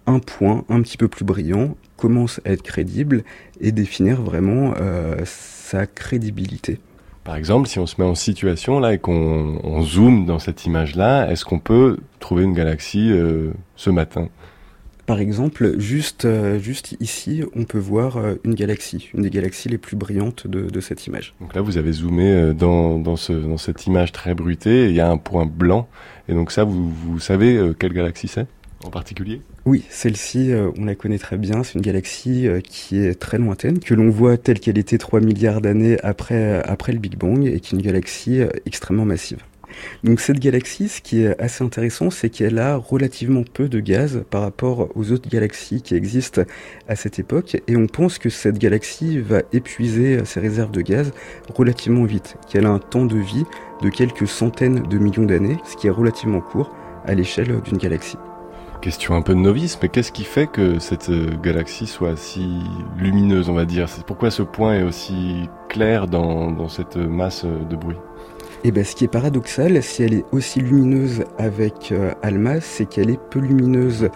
un point un petit peu plus brillant commence à être crédible et définir vraiment euh, sa crédibilité. Par exemple, si on se met en situation là et qu'on on zoome dans cette image-là, est-ce qu'on peut trouver une galaxie euh, ce matin? Par exemple, juste, euh, juste ici, on peut voir euh, une galaxie, une des galaxies les plus brillantes de, de cette image. Donc là, vous avez zoomé dans, dans, ce, dans cette image très bruitée, il y a un point blanc, et donc ça, vous, vous savez quelle galaxie c'est? En particulier Oui, celle-ci, euh, on la connaît très bien. C'est une galaxie euh, qui est très lointaine, que l'on voit telle qu'elle était 3 milliards d'années après, euh, après le Big Bang, et qui est une galaxie extrêmement massive. Donc cette galaxie, ce qui est assez intéressant, c'est qu'elle a relativement peu de gaz par rapport aux autres galaxies qui existent à cette époque, et on pense que cette galaxie va épuiser ses réserves de gaz relativement vite, qu'elle a un temps de vie de quelques centaines de millions d'années, ce qui est relativement court à l'échelle d'une galaxie. Question un peu de novice, mais qu'est-ce qui fait que cette euh, galaxie soit si lumineuse, on va dire? Pourquoi ce point est aussi clair dans, cette masse de bruit? Eh ben, ce qui est paradoxal, si elle est aussi lumineuse avec euh, Alma, c'est qu'elle est peu lumineuse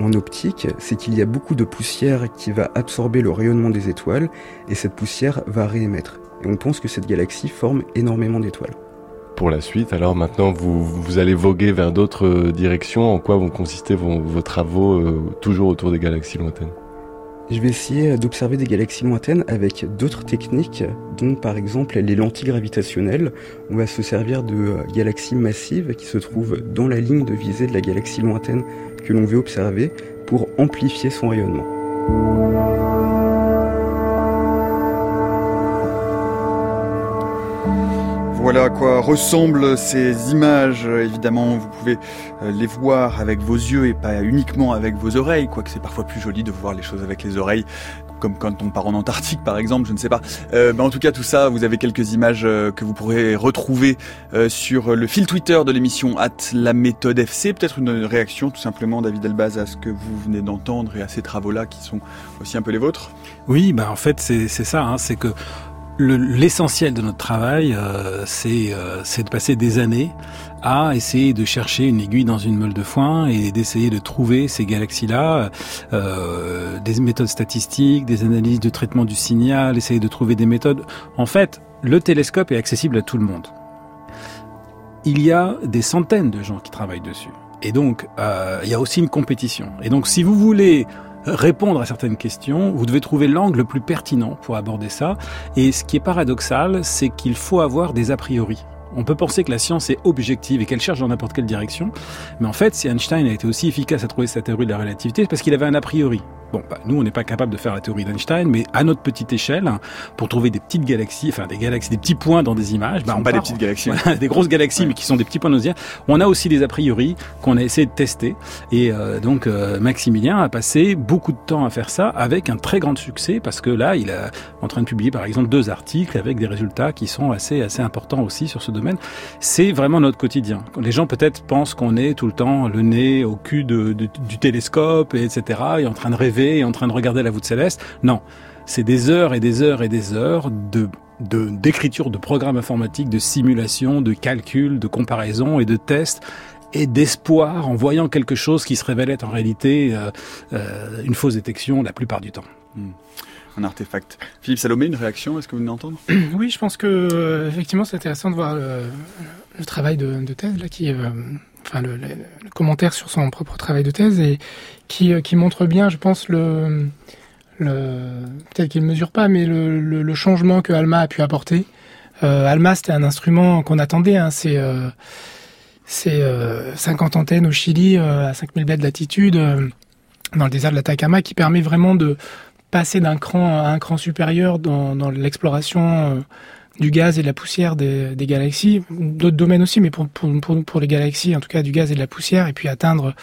en optique, c'est qu'il y a beaucoup de poussière qui va absorber le rayonnement des étoiles, et cette poussière va réémettre. Et on pense que cette galaxie forme énormément d'étoiles pour la suite. Alors maintenant, vous, allez voguer vers d'autres euh, directions. En quoi vont consister vos, vos travaux euh, toujours autour des galaxies lointaines? Je vais essayer d'observer des galaxies lointaines avec d'autres techniques, dont par exemple les lentilles gravitationnelles. On va se servir de euh, galaxies massives qui se trouvent dans la ligne de visée de la galaxie lointaine que l'on veut observer pour amplifier son rayonnement. Ressemblent ces images. Évidemment, vous pouvez euh, les voir avec vos yeux et pas uniquement avec vos oreilles, quoique c'est parfois plus joli de voir les choses avec les oreilles, comme quand on part en Antarctique par exemple, je ne sais pas. Euh, mais en tout cas, tout ça, vous avez quelques images euh, que vous pourrez retrouver sur le fil Twitter de l'émission at la méthode FC. Peut-être une réaction tout simplement, David Elbaz, à ce que vous venez d'entendre et à ces travaux-là qui sont aussi un peu les vôtres? Oui, bah en fait c'est ça, hein, c'est que L'essentiel de notre travail, euh, euh, c'est de passer des années à essayer de chercher une aiguille dans une meule de foin et d'essayer de trouver ces galaxies-là, euh, des méthodes statistiques, des analyses de traitement du signal, essayer de trouver des méthodes. En fait, le télescope est accessible à tout le monde. Il y a des centaines de gens qui travaillent dessus. Et donc, il y a aussi une compétition. Et donc, si vous voulez répondre à certaines questions, vous devez trouver l'angle le plus pertinent pour aborder ça. Et ce qui est paradoxal, c'est qu'il faut avoir des a priori. On peut penser que la science est objective et qu'elle cherche dans n'importe quelle direction, mais en fait, si Einstein a été aussi efficace à trouver sa théorie de la relativité, c'est parce qu'il avait un a priori. Bon, bah, nous, on n'est pas capable de faire la théorie d'Einstein, mais à notre petite échelle, pour trouver des petites galaxies, enfin des galaxies, des petits points dans des images, bah, on pas des petites galaxies, [laughs] des grosses galaxies, mais qui sont des petits points nos On a aussi des a priori qu'on a essayé de tester, et euh, donc euh, Maximilien a passé beaucoup de temps à faire ça avec un très grand succès, parce que là, il est en train de publier par exemple deux articles avec des résultats qui sont assez assez importants aussi sur ce domaine. C'est vraiment notre quotidien. Les gens peut-être pensent qu'on est tout le temps le nez au cul de, du télescope, et etc., et en train de rêver et en train de regarder la voûte céleste. Non, c'est des heures et des heures et des heures de d'écriture de, programmes informatiques, de simulation, de calcul, de comparaison et de tests. et d'espoir en voyant quelque chose qui se révélait en réalité une fausse détection la plupart du temps. Hmm un artefact. Philippe Salomé, une réaction Est-ce que vous venez d'entendre? [clears throat] Oui, je pense que euh, effectivement c'est intéressant de voir le, travail de, thèse là, qui, euh, enfin le, commentaire sur son propre travail de thèse et qui, euh, montre bien, je pense peut-être qu'il ne mesure pas, mais le, changement que Alma a pu apporter. Alma, c'était un instrument qu'on attendait. Hein, c'est c'est 50 antennes au Chili à 5000 mètres d'altitude dans le désert de l'Atacama qui permet vraiment de passer d'un cran à un cran supérieur dans, l'exploration euh, du gaz et de la poussière des, des galaxies, d'autres domaines aussi, mais pour, pour, pour, les galaxies, en tout cas du gaz et de la poussière, et puis atteindre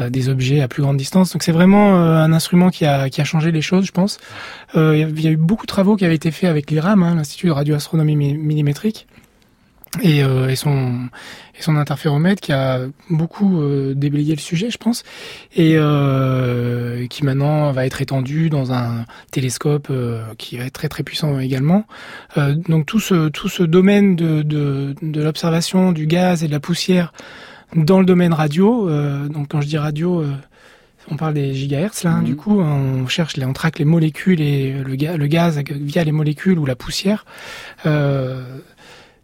euh, des objets à plus grande distance. Donc c'est vraiment euh, un instrument qui a, qui a changé les choses, je pense. il y a eu beaucoup de travaux qui avaient été faits avec l'IRAM, hein, l'Institut de radioastronomie millimétrique, et, euh, et, son et son interféromètre qui a beaucoup euh, déblayé le sujet, je pense, et euh, qui maintenant va être étendu dans un télescope euh, qui va être très très puissant également. Euh, donc tout ce tout ce domaine de de, de l'observation du gaz et de la poussière dans le domaine radio. donc quand je dis radio on parle des gigahertz là, hein, du mhm. coup, on cherche, on traque les molécules et le, le gaz via les molécules ou la poussière. Euh,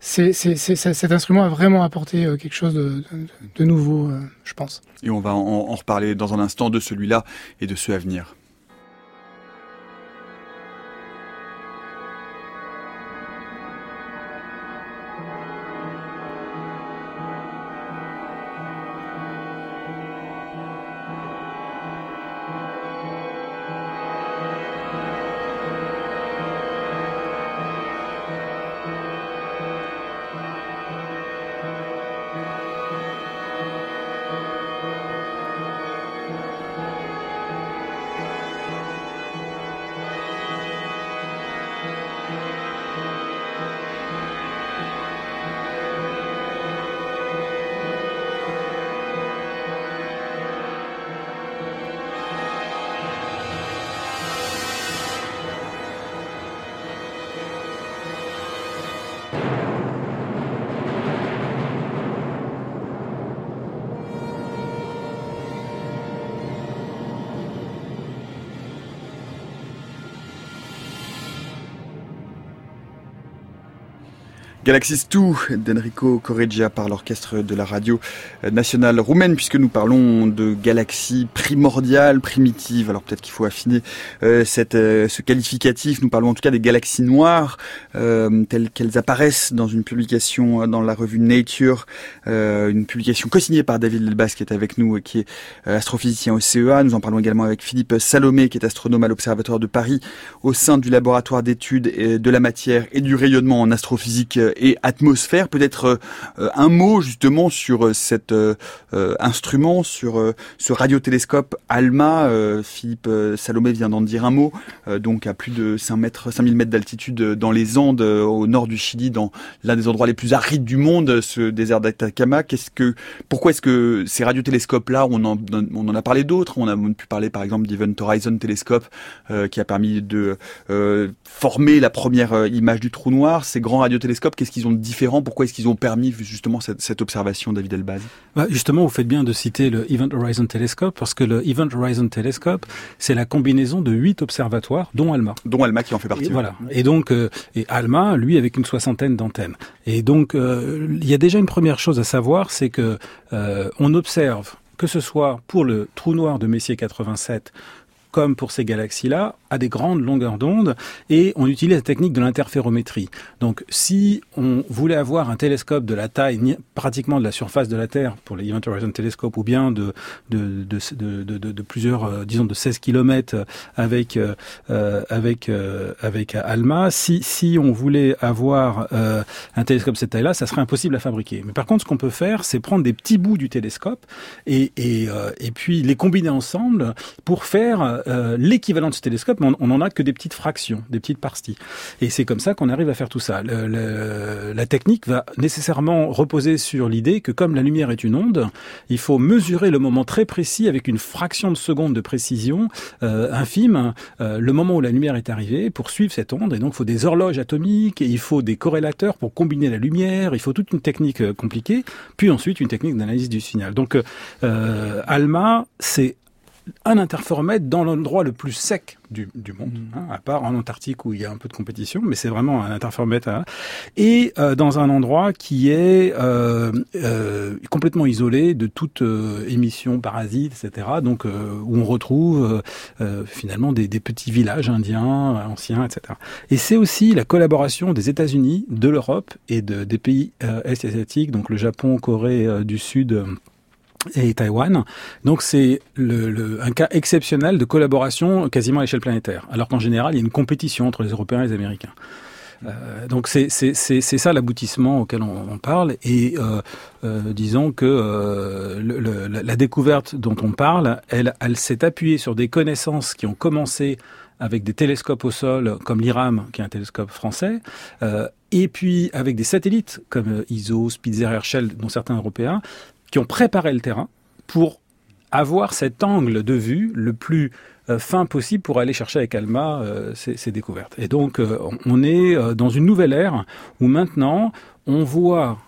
cet instrument a vraiment apporté euh, quelque chose de, nouveau, euh, je pense. Et on va en reparler dans un instant de celui-là et de ceux à venir. Galaxis 2 d'Enrico Correggia par l'orchestre de la radio nationale roumaine puisque nous parlons de galaxies primordiales, primitives. Alors peut-être qu'il faut affiner euh, cette, euh, ce qualificatif. Nous parlons en tout cas des galaxies noires euh, telles qu'elles apparaissent dans une publication dans la revue Nature, une publication co-signée par David Lelbas qui est avec nous et qui est astrophysicien au CEA. Nous en parlons également avec Philippe Salomé qui est astronome à l'Observatoire de Paris au sein du laboratoire d'études de la matière et du rayonnement en astrophysique et atmosphère. Peut-être euh, un mot justement sur euh, cet euh, instrument, sur ce radiotélescope ALMA. Philippe Salomé vient d'en dire un mot. donc à plus de 5 mètres, 5000 mètres d'altitude dans les Andes, au nord du Chili, dans l'un des endroits les plus arides du monde, ce désert d'Atacama. Qu'est-ce que, pourquoi est-ce que ces radiotélescopes-là, on en, on en a parlé d'autres. On a pu parler par exemple d'Event Horizon Telescope, qui a permis de former la première image du trou noir. Ces grands radiotélescopes, qu'est-ce qu'ils ont de différent Pourquoi est-ce qu'ils ont permis justement cette, observation, David Elbaz? Bah Justement, vous faites bien de citer le Event Horizon Telescope, parce que le Event Horizon Telescope, c'est la combinaison de huit observatoires, dont ALMA. Dont ALMA qui en fait partie. Et voilà. Et donc, euh, et ALMA, lui, avec une soixantaine d'antennes. Et donc, euh, il y a déjà une première chose à savoir, c'est que euh, on observe que ce soit pour le trou noir de Messier 87 comme pour ces galaxies-là, à des grandes longueurs d'onde et on utilise la technique de l'interférométrie. Donc si on voulait avoir un télescope de la taille pratiquement de la surface de la Terre pour les Event Horizon Telescope ou bien de, de, de, de, de plusieurs, euh, disons de 16 km avec, euh, euh, avec, avec ALMA, si, si on voulait avoir un télescope de cette taille-là, ça serait impossible à fabriquer. Mais par contre, ce qu'on peut faire, c'est prendre des petits bouts du télescope et, et, et puis les combiner ensemble pour faire l'équivalent de ce télescope, on, n'en a que des petites fractions, des petites parties. Et c'est comme ça qu'on arrive à faire tout ça. la technique va nécessairement reposer sur l'idée que comme la lumière est une onde, il faut mesurer le moment très précis avec une fraction de seconde de précision infime, le moment où la lumière est arrivée pour suivre cette onde. Et donc, il faut des horloges atomiques, et il faut des corrélateurs pour combiner la lumière, il faut toute une technique compliquée, puis ensuite une technique d'analyse du signal. Donc, euh, ALMA, c'est un interféromètre dans l'endroit le plus sec du, monde, mm. hein, à part en Antarctique où il y a un peu de compétition, mais c'est vraiment un interféromètre. Hein, et euh, dans un endroit qui est euh, euh, complètement isolé de toute émission parasite, etc. Donc où on retrouve finalement des, des, petits villages indiens anciens, etc. Et c'est aussi la collaboration des États-Unis, de l'Europe et de, des pays est-asiatiques, donc le Japon, Corée du Sud et Taïwan. Donc c'est un cas exceptionnel de collaboration quasiment à l'échelle planétaire, alors qu'en général il y a une compétition entre les Européens et les Américains. Euh, donc c'est ça l'aboutissement auquel on, parle et euh, euh, disons que la, découverte dont on parle, elle, s'est appuyée sur des connaissances qui ont commencé avec des télescopes au sol comme l'IRAM, qui est un télescope français, et puis avec des satellites comme ISO, Spitzer, Herschel, dont certains européens, ont préparé le terrain pour avoir cet angle de vue le plus euh, fin possible pour aller chercher avec Alma euh, ces, découvertes. Et donc, euh, on est dans une nouvelle ère où maintenant, on voit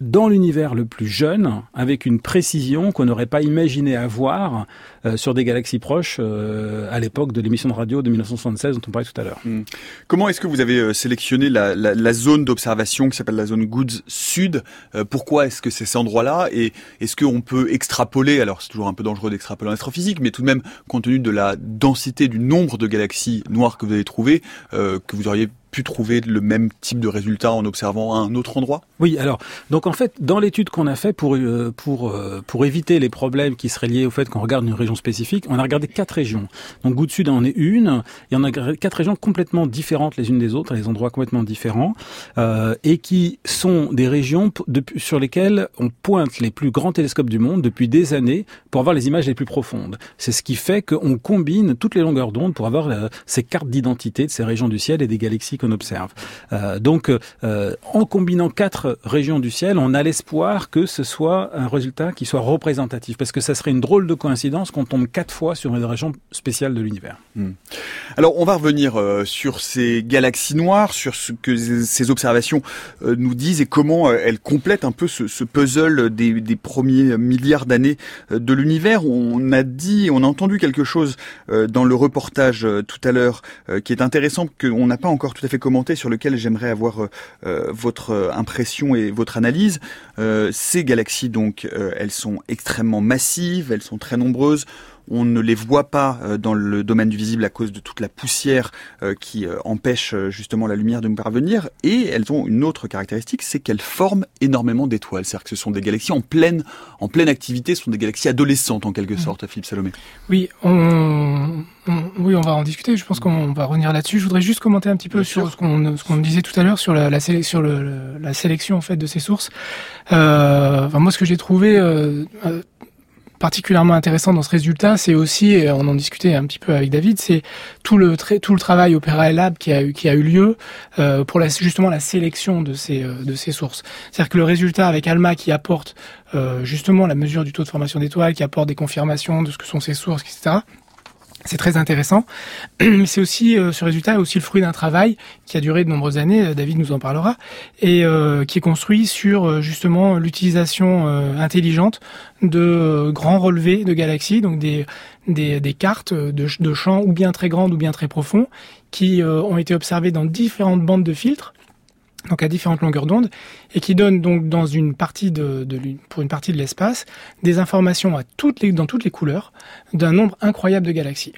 dans l'univers le plus jeune, avec une précision qu'on n'aurait pas imaginé avoir euh, sur des galaxies proches euh, à l'époque de l'émission de radio de 1976 dont on parlait tout à l'heure. Hmm. Comment est-ce que vous avez euh, sélectionné la, la, la zone d'observation qui s'appelle la zone Goods Sud Pourquoi est-ce que c'est cet endroit-là Et est-ce qu'on peut extrapoler Alors c'est toujours un peu dangereux d'extrapoler en astrophysique, mais tout de même, compte tenu de la densité du nombre de galaxies noires que vous avez trouvées, que vous auriez trouver le même type de résultat en observant un autre endroit? Oui, alors donc en fait dans l'étude qu'on a fait pour euh, pour euh, pour éviter les problèmes qui seraient liés au fait qu'on regarde une région spécifique, on a regardé quatre régions. Donc Goutte Sud en est une, et on a quatre régions complètement différentes les unes des autres, des endroits complètement différents, euh, et qui sont des régions sur lesquelles on pointe les plus grands télescopes du monde depuis des années pour avoir les images les plus profondes. C'est ce qui fait qu'on combine toutes les longueurs d'onde pour avoir ces cartes d'identité de ces régions du ciel et des galaxies observe. Euh, donc, euh, en combinant quatre régions du ciel, on a l'espoir que ce soit un résultat qui soit représentatif, parce que ça serait une drôle de coïncidence qu'on tombe quatre fois sur une région spéciale de l'univers. Hmm. Alors, on va revenir euh, sur ces galaxies noires, sur ce que ces observations nous disent et comment elles complètent un peu ce, puzzle des, des, premiers milliards d'années de l'univers. On a dit, on a entendu quelque chose dans le reportage tout à l'heure qui est intéressant, qu'on n'a pas encore tout à fait commenter sur lequel j'aimerais avoir euh, euh, votre euh, impression et votre analyse. ces galaxies, donc, elles sont extrêmement massives, elles sont très nombreuses. On ne les voit pas euh, dans le domaine du visible à cause de toute la poussière euh, qui euh, empêche justement la lumière de nous parvenir. Et elles ont une autre caractéristique, c'est qu'elles forment énormément d'étoiles. C'est-à-dire que ce sont des galaxies en pleine, en pleine activité, ce sont des galaxies adolescentes en quelque sorte, Philippe Salomé. Oui, on, oui, on va en discuter. Je pense qu'on va revenir là-dessus. Je voudrais juste commenter un petit peu sur ce qu'on ce qu'on disait tout à l'heure sur la, la, sur le, la sélection en fait de ces sources. Euh, enfin, moi, ce que j'ai trouvé euh, particulièrement intéressant dans ce résultat, c'est aussi, et on en discutait un petit peu avec David, c'est tout le tout le travail Opera Lab qui a eu qui a eu lieu euh, pour la, justement la sélection de ces euh, de ces sources. C'est-à-dire que le résultat avec Alma qui apporte euh, justement la mesure du taux de formation d'étoiles, qui apporte des confirmations de ce que sont ces sources, etc. C'est très intéressant, [clears throat] mais c'est aussi euh, ce résultat est aussi le fruit d'un travail qui a duré de nombreuses années. Euh, David nous en parlera et euh, qui est construit sur justement l'utilisation intelligente de grands relevés de galaxies, donc des des, cartes de, de champs ou bien très grandes ou bien très profonds qui ont été observées dans différentes bandes de filtres donc à différentes longueurs d'onde, et qui donne donc dans une partie de, de pour une partie de l'espace des informations à toutes les, dans toutes les couleurs d'un nombre incroyable de galaxies.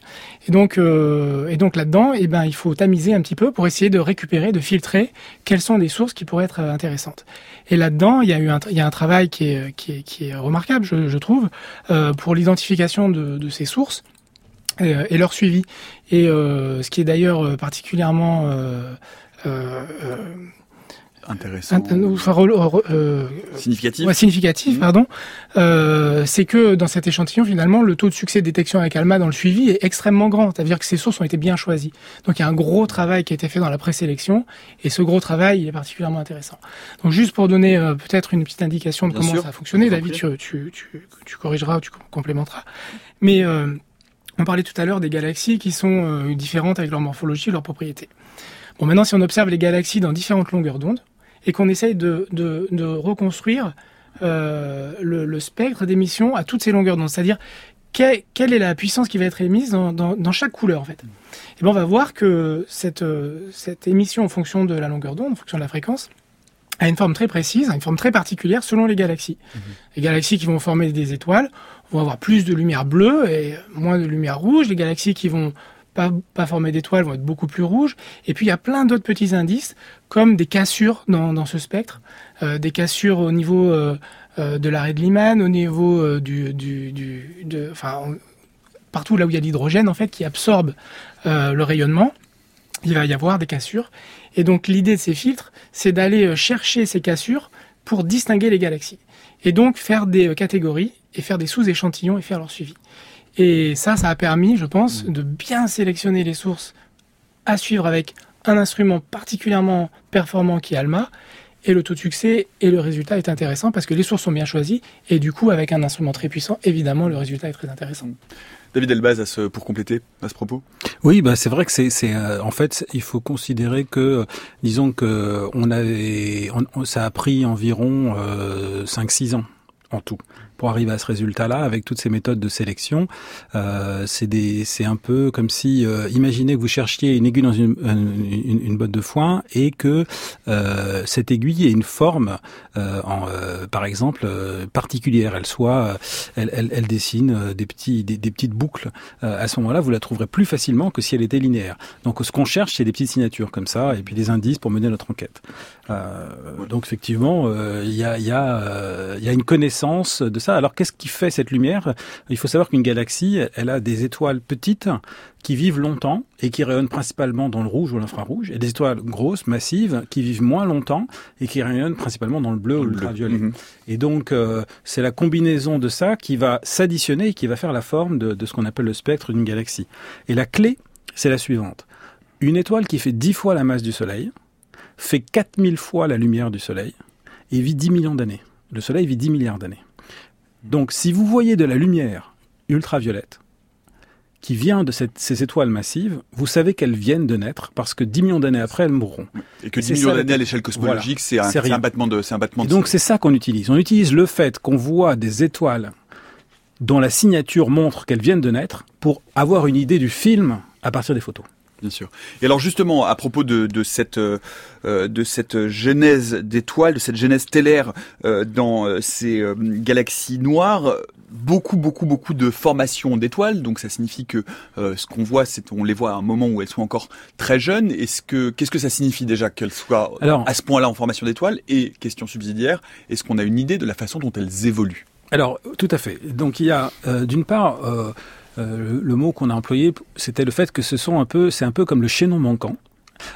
Et donc, euh, et donc là-dedans, eh ben, il faut tamiser un petit peu pour essayer de récupérer, de filtrer quelles sont les sources qui pourraient être intéressantes. Et là-dedans, il y a eu un, il y a un travail qui est, qui est, qui est remarquable, je, je trouve, euh, pour l'identification de, de ces sources euh, et leur suivi. Et euh, ce qui est d'ailleurs particulièrement euh, intéressant, euh, significatif, significatif, mmh. pardon, euh, c'est que dans cet échantillon, finalement, le taux de succès de détection avec ALMA dans le suivi est extrêmement grand. C'est-à-dire que ces sources ont été bien choisies. Donc il y a un gros travail qui a été fait dans la présélection, et ce gros travail il est particulièrement intéressant. Donc juste pour donner euh, peut-être une petite indication de comment ça a fonctionné, David, tu, tu, tu, tu, corrigeras ou tu complémenteras. Mais euh, on parlait tout à l'heure des galaxies qui sont euh, différentes avec leur morphologie, leurs propriétés. Bon, maintenant, si on observe les galaxies dans différentes longueurs d'onde et qu'on essaye de, de, de reconstruire euh, le, le, spectre d'émission à toutes ces longueurs d'onde, c'est-à-dire quelle, quelle, est la puissance qui va être émise dans, dans, dans chaque couleur en fait. Et bien on va voir que cette, euh, cette émission en fonction de la longueur d'onde, en fonction de la fréquence, a une forme très précise, a une forme très particulière selon les galaxies. Mmh. Les galaxies qui vont former des étoiles vont avoir plus de lumière bleue et moins de lumière rouge. Les galaxies qui vont pas, pas former d'étoiles vont être beaucoup plus rouges. Et puis il y a plein d'autres petits indices, comme des cassures dans, ce spectre, euh, des cassures au niveau euh, euh de l'arrêt de Lyman, au niveau du, de, enfin, partout là où il y a l'hydrogène en fait qui absorbe le rayonnement, il va y avoir des cassures. Et donc l'idée de ces filtres, c'est d'aller chercher ces cassures pour distinguer les galaxies. Et donc faire des catégories et faire des sous-échantillons et faire leur suivi. Et ça, ça a permis, je pense, mm. de bien sélectionner les sources à suivre avec un instrument particulièrement performant qui est ALMA. Et le taux de succès et le résultat est intéressant parce que les sources sont bien choisies. Et du coup, avec un instrument très puissant, évidemment, le résultat est très intéressant. Mm. David Elbaz, à ce, pour compléter à ce propos? Oui, bah c'est vrai que c'est, c'est euh, en fait, il faut considérer que, disons que on avait, ça a pris environ euh, 5-6 ans en tout pour arriver à ce résultat-là avec toutes ces méthodes de sélection. Euh, c'est un peu comme si, euh, imaginez que vous cherchiez une aiguille dans une, une, une botte de foin et que euh, cette aiguille ait une forme, en, par exemple, particulière. Elle soit, elle, elle, elle dessine des petits, des, des petites boucles. à ce moment-là, vous la trouverez plus facilement que si elle était linéaire. Donc, ce qu'on cherche, c'est des petites signatures comme ça et puis des indices pour mener notre enquête. donc, effectivement, il y a, y, a, y a une connaissance de ça alors qu'est-ce qui fait cette lumière? Il faut savoir qu'une galaxie, elle a des étoiles petites qui vivent longtemps et qui rayonnent principalement dans le rouge ou l'infrarouge, et des étoiles grosses, massives, qui vivent moins longtemps et qui rayonnent principalement dans le bleu ou l'ultraviolet. Mhm. Et donc, euh, c'est la combinaison de ça qui va s'additionner et qui va faire la forme de, de ce qu'on appelle le spectre d'une galaxie. Et la clé, c'est la suivante. Une étoile qui fait 10 fois la masse du Soleil, fait 4000 fois la lumière du Soleil, et vit 10 millions d'années. Le Soleil vit 10 milliards d'années. Donc si vous voyez de la lumière ultraviolette qui vient de ces étoiles massives, vous savez qu'elles viennent de naître parce que 10 millions d'années après, elles mourront. Et que 10 millions d'années à l'échelle cosmologique, c'est un, battement de... Un battement donc c'est ça qu'on utilise. On utilise le fait qu'on voit des étoiles dont la signature montre qu'elles viennent de naître pour avoir une idée du film à partir des photos. Bien sûr. Et alors justement, à propos de, de cette euh, de cette genèse d'étoiles, de cette genèse stellaire euh, dans euh, ces euh, galaxies noires, beaucoup beaucoup beaucoup de formations d'étoiles. Donc ça signifie que ce qu'on voit, c'est on les voit à un moment où elles sont encore très jeunes. Est-ce que qu'est-ce que ça signifie déjà qu'elles soient alors, à ce point-là en formation d'étoiles? Et question subsidiaire, est-ce qu'on a une idée de la façon dont elles évoluent? Alors, tout à fait. Donc, il y a, d'une part, euh, euh, le, mot qu'on a employé, c'était le fait que ce sont un peu, c'est un peu comme le chaînon manquant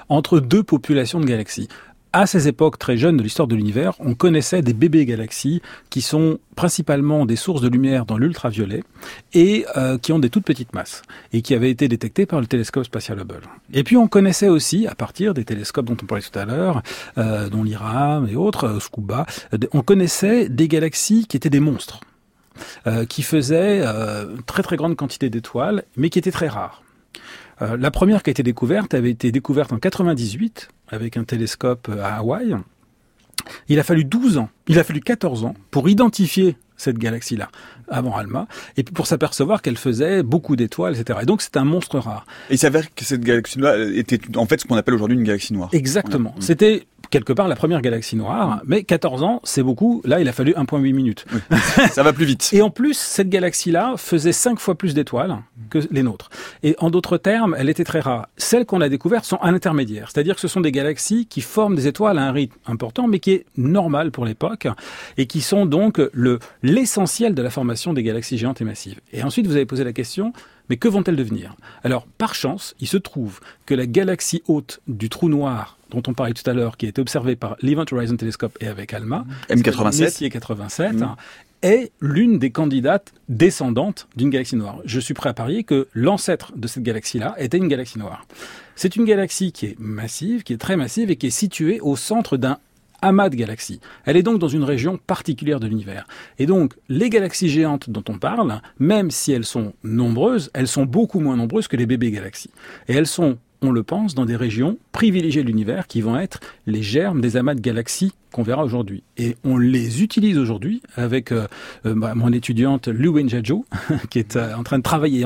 entre deux populations de galaxies. À ces époques très jeunes de l'histoire de l'univers, on connaissait des bébés galaxies qui sont principalement des sources de lumière dans l'ultraviolet et euh, qui ont des toutes petites masses et qui avaient été détectées par le télescope spatial Hubble. Et puis on connaissait aussi, à partir des télescopes dont on parlait tout à l'heure, euh, dont l'IRAM et autres, SCUBA, on connaissait des galaxies qui étaient des monstres euh, qui faisait euh, très très grande quantité d'étoiles, mais qui était très rare. Euh, la première qui a été découverte avait été découverte en 98 avec un télescope à Hawaï. Il a fallu 12 ans, il a fallu 14 ans pour identifier cette galaxie-là, avant Alma, et pour s'apercevoir qu'elle faisait beaucoup d'étoiles, etc. Et donc c'est un monstre rare. Et il s'avère que cette galaxie-là était en fait ce qu'on appelle aujourd'hui une galaxie noire. Exactement. C'était quelque part la première galaxie noire, mais 14 ans, c'est beaucoup. Là, il a fallu 1,8 minutes. ça va plus vite. [laughs] Et en plus, cette galaxie-là faisait 5 fois plus d'étoiles que les nôtres. Et en d'autres termes, elle était très rare. Celles qu'on a découvertes sont à l'intermédiaire, c'est-à-dire que ce sont des galaxies qui forment des étoiles à un rythme important, mais qui est normal pour l'époque, et qui sont donc le l'essentiel de la formation des galaxies géantes et massives. Et ensuite, vous avez posé la question, Mais que vont-elles devenir? Alors, par chance, il se trouve que la galaxie haute du trou noir dont on parlait tout à l'heure, qui a été observée par l'Event Horizon Telescope et avec ALMA, M87, Messier 87, est l'une des candidates descendantes d'une galaxie noire. Je suis prêt à parier que l'ancêtre de cette galaxie-là était une galaxie noire. C'est une galaxie qui est massive, qui est très massive et qui est située au centre d'un amas de galaxies. Elle est donc dans une région particulière de l'univers. Et donc, les galaxies géantes dont on parle, même si elles sont nombreuses, elles sont beaucoup moins nombreuses que les bébés galaxies. Et elles sont on le pense, dans des régions privilégiées de l'univers qui vont être les germes des amas de galaxies qu'on verra aujourd'hui. Et on les utilise aujourd'hui avec euh, euh, mon étudiante Lu Wenjajo, [laughs] qui est euh, en train de travailler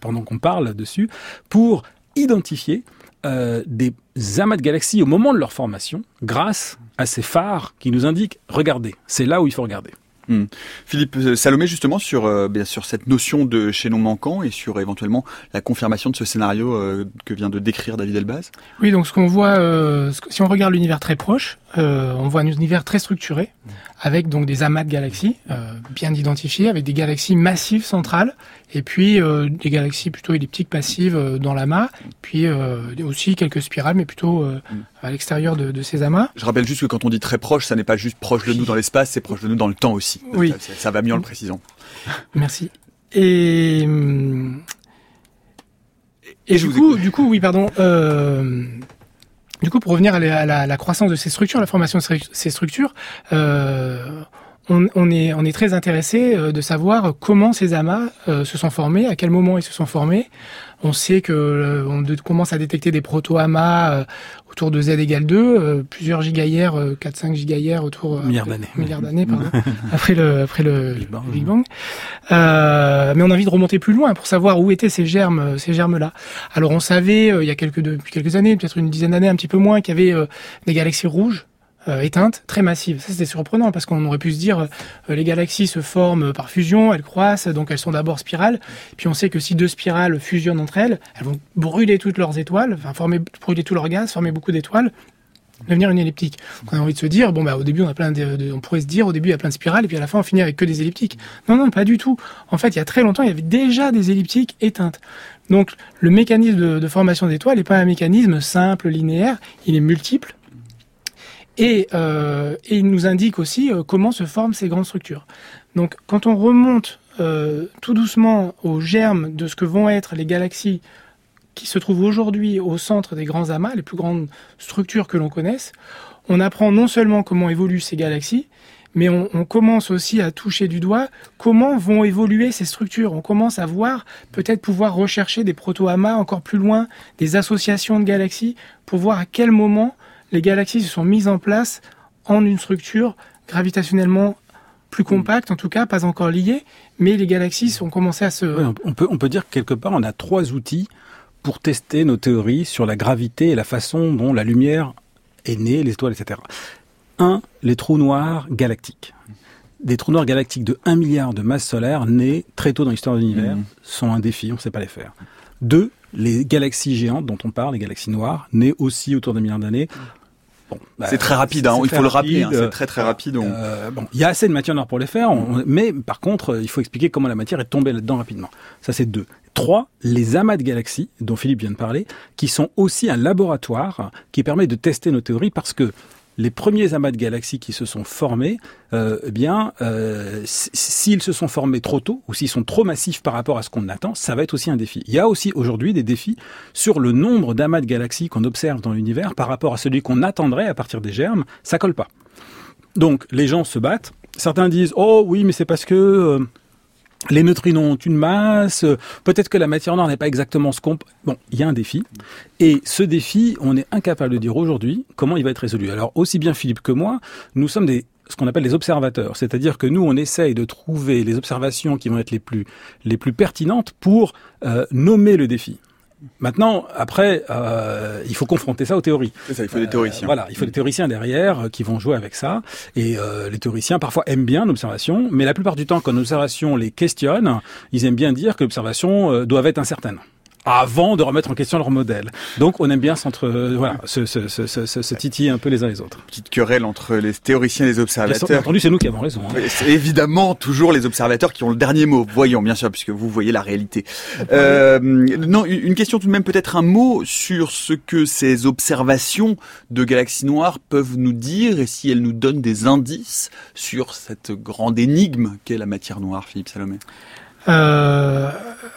pendant qu'on parle dessus, pour identifier des amas de galaxies au moment de leur formation grâce à ces phares qui nous indiquent, regardez, c'est là où il faut regarder. Hmm. Philippe euh, Salomé, justement, sur, euh, bien sûr cette notion de chaînon manquant et sur éventuellement la confirmation de ce scénario euh, que vient de décrire David Elbaz. Oui, donc ce qu'on voit, si on regarde l'univers très proche, on voit un univers très structuré, avec donc des amas de galaxies bien identifiés, avec des galaxies massives centrales, et puis des galaxies plutôt elliptiques passives dans l'amas, puis aussi quelques spirales, mais plutôt hmm. À l'extérieur de, de, ces amas. Je rappelle juste que quand on dit très proche, ça n'est pas juste proche de nous dans l'espace, c'est proche de nous dans le temps aussi. Oui. Ça, va mieux en le précisant. Merci. Et, et, du, coup, du coup, oui, pardon. Euh, du coup, pour revenir à la, croissance de ces structures, la formation de ces structures, euh, on, est, on est très intéressé euh, de savoir comment ces amas se sont formés, à quel moment ils se sont formés, on sait que euh, on commence à détecter des proto-amas euh, autour de z égale 2, euh, plusieurs gigaïères, 4-5 gigaïères autour milliards d'années, milliards d'années pardon, [laughs] [laughs] après le après le Big Bang. mais on a envie de remonter plus loin pour savoir où étaient ces germes, ces germes là. Alors on savait il y a quelques depuis quelques années, peut-être une dizaine d'années, un petit peu moins, qu'il y avait des galaxies rouges euh, éteinte, très massive. Ça, c'était surprenant parce qu'on aurait pu se dire euh, les galaxies se forment par fusion, elles croissent, donc elles sont d'abord spirales. Puis on sait que si deux spirales fusionnent entre elles, elles vont brûler toutes leurs étoiles, enfin former, brûler tout leur gaz, former beaucoup d'étoiles devenir une elliptique. On a envie de se dire, bon bah au début on a plein de, on pourrait se dire au début il y a plein de spirales et puis à la fin on finit avec que des elliptiques. Non non pas du tout. En fait il y a très longtemps il y avait déjà des elliptiques éteintes. Donc le mécanisme de, de formation d'étoiles n'est pas un mécanisme simple linéaire, il est multiple et, euh, et, il nous indique aussi euh, comment se forment ces grandes structures. Donc quand on remonte euh, tout doucement aux germes de ce que vont être les galaxies qui se trouvent aujourd'hui au centre des grands amas, les plus grandes structures que l'on connaisse, on apprend non seulement comment évoluent ces galaxies, mais on, on, commence aussi à toucher du doigt comment vont évoluer ces structures. On commence à voir, peut-être pouvoir rechercher des proto-amas encore plus loin, des associations de galaxies, pour voir à quel moment les galaxies se sont mises en place en une structure gravitationnellement plus compacte, en tout cas pas encore liée, mais les galaxies ont commencé à se... on, peut, on peut dire que quelque part on a trois outils pour tester nos théories sur la gravité et la façon dont la lumière est née, les étoiles, etc. Un, les trous noirs galactiques. Des trous noirs galactiques de 1 milliard de masse solaire nés très tôt dans l'histoire de l'univers mmh. sont un défi, on ne sait pas les faire. Deux, les galaxies géantes dont on parle, les galaxies noires, nées aussi autour d'un milliard d'années, bah, c'est très rapide, hein, il faut le rappeler, hein, c'est très très rapide. Euh, bon, il y a assez de matière noire pour les faire, mais par contre, il faut expliquer comment la matière est tombée là-dedans rapidement. Ça, c'est deux. Trois, les amas de galaxies, dont Philippe vient de parler, qui sont aussi un laboratoire qui permet de tester nos théories parce que les premiers amas de galaxies qui se sont formés, euh, eh bien, euh, s'ils se sont formés trop tôt ou s'ils sont trop massifs par rapport à ce qu'on attend, ça va être aussi un défi. Il y a aussi aujourd'hui des défis sur le nombre d'amas de galaxies qu'on observe dans l'univers par rapport à celui qu'on attendrait à partir des germes. Ça colle pas. Donc, les gens se battent. Certains disent, oh oui, mais c'est parce que euh, les neutrinos ont une masse, peut-être que la matière noire n'est pas exactement ce qu'on... Bon, il y a un défi. Et ce défi, on est incapable de dire aujourd'hui comment il va être résolu. Alors, aussi bien Philippe que moi, nous sommes des ce qu'on appelle les observateurs, c'est-à-dire que nous on essaye de trouver les observations qui vont être les plus les plus pertinentes pour euh, nommer le défi. Maintenant, après, euh, il faut confronter ça aux théories. Ça, il faut des théoriciens. Euh, voilà, il faut des théoriciens derrière euh, qui vont jouer avec ça. Et les théoriciens, parfois, aiment bien l'observation, mais la plupart du temps, quand l'observation les questionne, ils aiment bien dire que l'observation doit être incertaine. Avant de remettre en question leur modèle. Donc on aime bien s'entre voilà se, se, se, se, titiller un peu les uns les autres. Petite querelle entre les théoriciens et les observateurs. Bien entendu, c'est nous qui avons raison. Hein. C'est évidemment toujours les observateurs qui ont le dernier mot. Voyons, bien sûr, puisque vous voyez la réalité. Euh, non, une question tout de même, peut-être un mot sur ce que ces observations de galaxies noires peuvent nous dire et si elles nous donnent des indices sur cette grande énigme qu'est la matière noire, Philippe Salomé. Euh,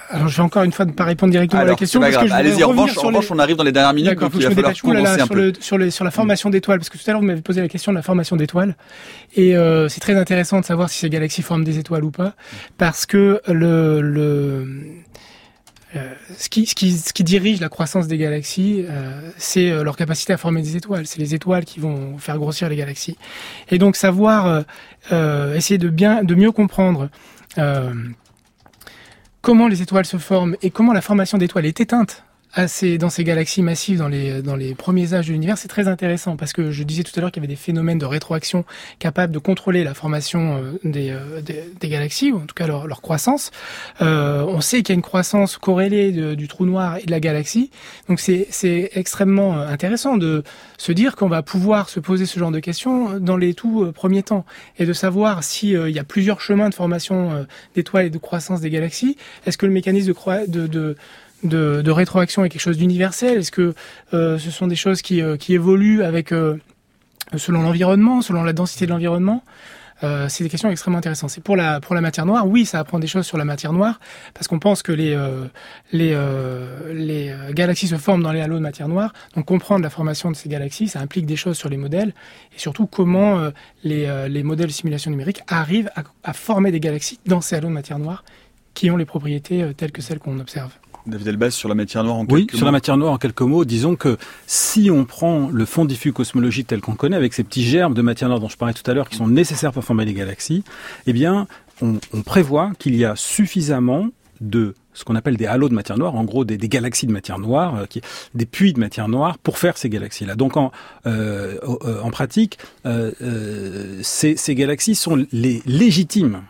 alors, je vais encore une fois ne pas répondre directement à la question. Allez-y, en revanche, on arrive dans les dernières minutes, donc il va falloir un peu. Sur, sur, la formation d'étoiles, parce que tout à l'heure, vous m'avez posé la question de la formation d'étoiles. Et euh, c'est très intéressant de savoir si ces galaxies forment des étoiles ou pas, parce que le... le euh, ce, qui, ce, qui, ce qui dirige la croissance des galaxies, euh, c'est euh, leur capacité à former des étoiles. C'est les étoiles qui vont faire grossir les galaxies. Et donc savoir, euh, essayer de bien, de mieux comprendre comment les étoiles se forment et comment la formation d'étoiles est éteinte dans ces galaxies massives, dans les, dans les premiers âges de l'univers, c'est très intéressant parce que je disais tout à l'heure qu'il y avait des phénomènes de rétroaction capables de contrôler la formation euh, des, euh, des, des galaxies, ou en tout cas leur, leur croissance. Euh, on sait qu'il y a une croissance corrélée du trou noir et de la galaxie. Donc c'est extrêmement euh, intéressant de se dire qu'on va pouvoir se poser ce genre de questions dans les tout premiers temps et de savoir s'il il y a plusieurs chemins de formation d'étoiles et de croissance des galaxies. Est-ce que le mécanisme de, de, de de, rétroaction est quelque chose d'universel Est-ce que euh, ce sont des choses qui, euh, évoluent avec euh, selon l'environnement, selon la densité de l'environnement? C'est des questions extrêmement intéressantes. C'est pour la matière noire, oui, ça apprend des choses sur la matière noire parce qu'on pense que les galaxies se forment dans les halos de matière noire. Donc comprendre la formation de ces galaxies, ça implique des choses sur les modèles et surtout comment les les modèles de simulation numérique arrivent à former des galaxies dans ces halos de matière noire qui ont les propriétés telles que celles qu'on observe. David Elbaz, sur la matière noire en quelques oui, sur la matière noire en quelques mots, disons que si on prend le fond diffus cosmologique tel qu'on connaît, avec ces petits germes de matière noire dont je parlais tout à l'heure, qui sont nécessaires pour former les galaxies, eh bien, on, on prévoit qu'il y a suffisamment de ce qu'on appelle des halos de matière noire, en gros des, des galaxies de matière noire, euh, qui, des puits de matière noire pour faire ces galaxies-là. Donc en, euh, en pratique, euh, euh ces, ces galaxies sont les légitimes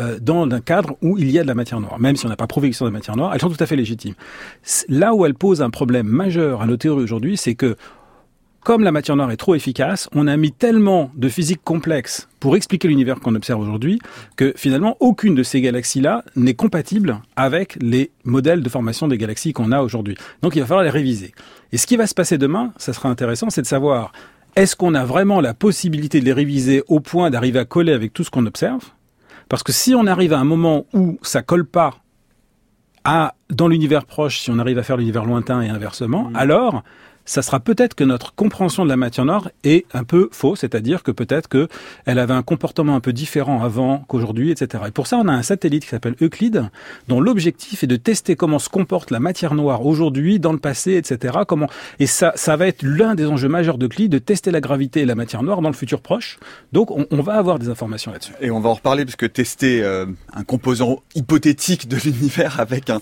euh, dans un cadre où il y a de la matière noire. Même si on n'a pas prouvé qu'ils sont de la matière noire, elles sont tout à fait légitimes. Là où elles posent un problème majeur à nos théories aujourd'hui, c'est que comme la matière noire est trop efficace, on a mis tellement de physique complexe pour expliquer l'univers qu'on observe aujourd'hui que finalement aucune de ces galaxies-là n'est compatible avec les modèles de formation des galaxies qu'on a aujourd'hui. Donc il va falloir les réviser. Et ce qui va se passer demain, ça sera intéressant, c'est de savoir est-ce qu'on a vraiment la possibilité de les réviser au point d'arriver à coller avec tout ce qu'on observe parce que si on arrive à un moment où ça colle pas à dans l'univers proche, si on arrive à faire l'univers lointain et inversement, mmh. alors ça sera peut-être que notre compréhension de la matière noire est un peu fausse, c'est-à-dire que peut-être que elle avait un comportement un peu différent avant qu'aujourd'hui, etc. Et pour ça, on a un satellite qui s'appelle Euclide, dont l'objectif est de tester comment se comporte la matière noire aujourd'hui, dans le passé, etc. Comment et ça, ça va être l'un des enjeux majeurs d'Euclide de tester la gravité et la matière noire dans le futur proche. Donc, on, on va avoir des informations là-dessus. Et on va en reparler parce que tester euh, un composant hypothétique de l'univers avec un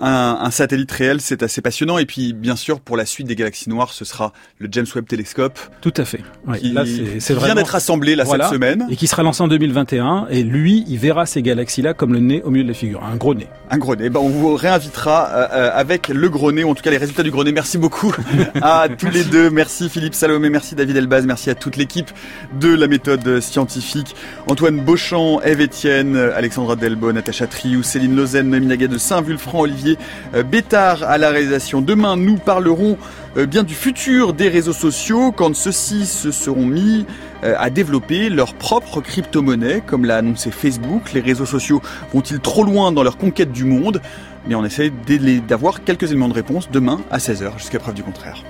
un, un satellite réel, c'est assez passionnant. Et puis, bien sûr, pour la suite des galaxies noires, ce sera le James Webb Télescope. Tout à fait. qui, là, c'est, vient d'être assemblé là cette semaine. Et qui sera lancé en 2021. Et lui, il verra ces galaxies-là comme le nez au milieu de la figure. Un gros nez. Un gros nez. Ben, on vous réinvitera euh, euh, avec le gros nez, ou en tout cas les résultats du gros nez. Merci beaucoup [laughs] à tous les deux. Merci Philippe Salomé, merci David Elbaz, merci à toute l'équipe de la méthode scientifique. Antoine Beauchamp, Eve Etienne, Alexandra Delbo, Natacha Triou, Céline Lausanne, Noémie de Saint-Vulfranc, Olivier euh, Bétard à la réalisation. Demain, nous parlerons euh, bien du futur des réseaux sociaux quand ceux-ci se seront mis euh, à développer leur propre crypto-monnaie, comme l'a annoncé Facebook. Les réseaux sociaux vont-ils trop loin dans leur conquête du monde? Mais on essaie d'avoir quelques éléments de réponse demain à 16h, jusqu'à preuve du contraire.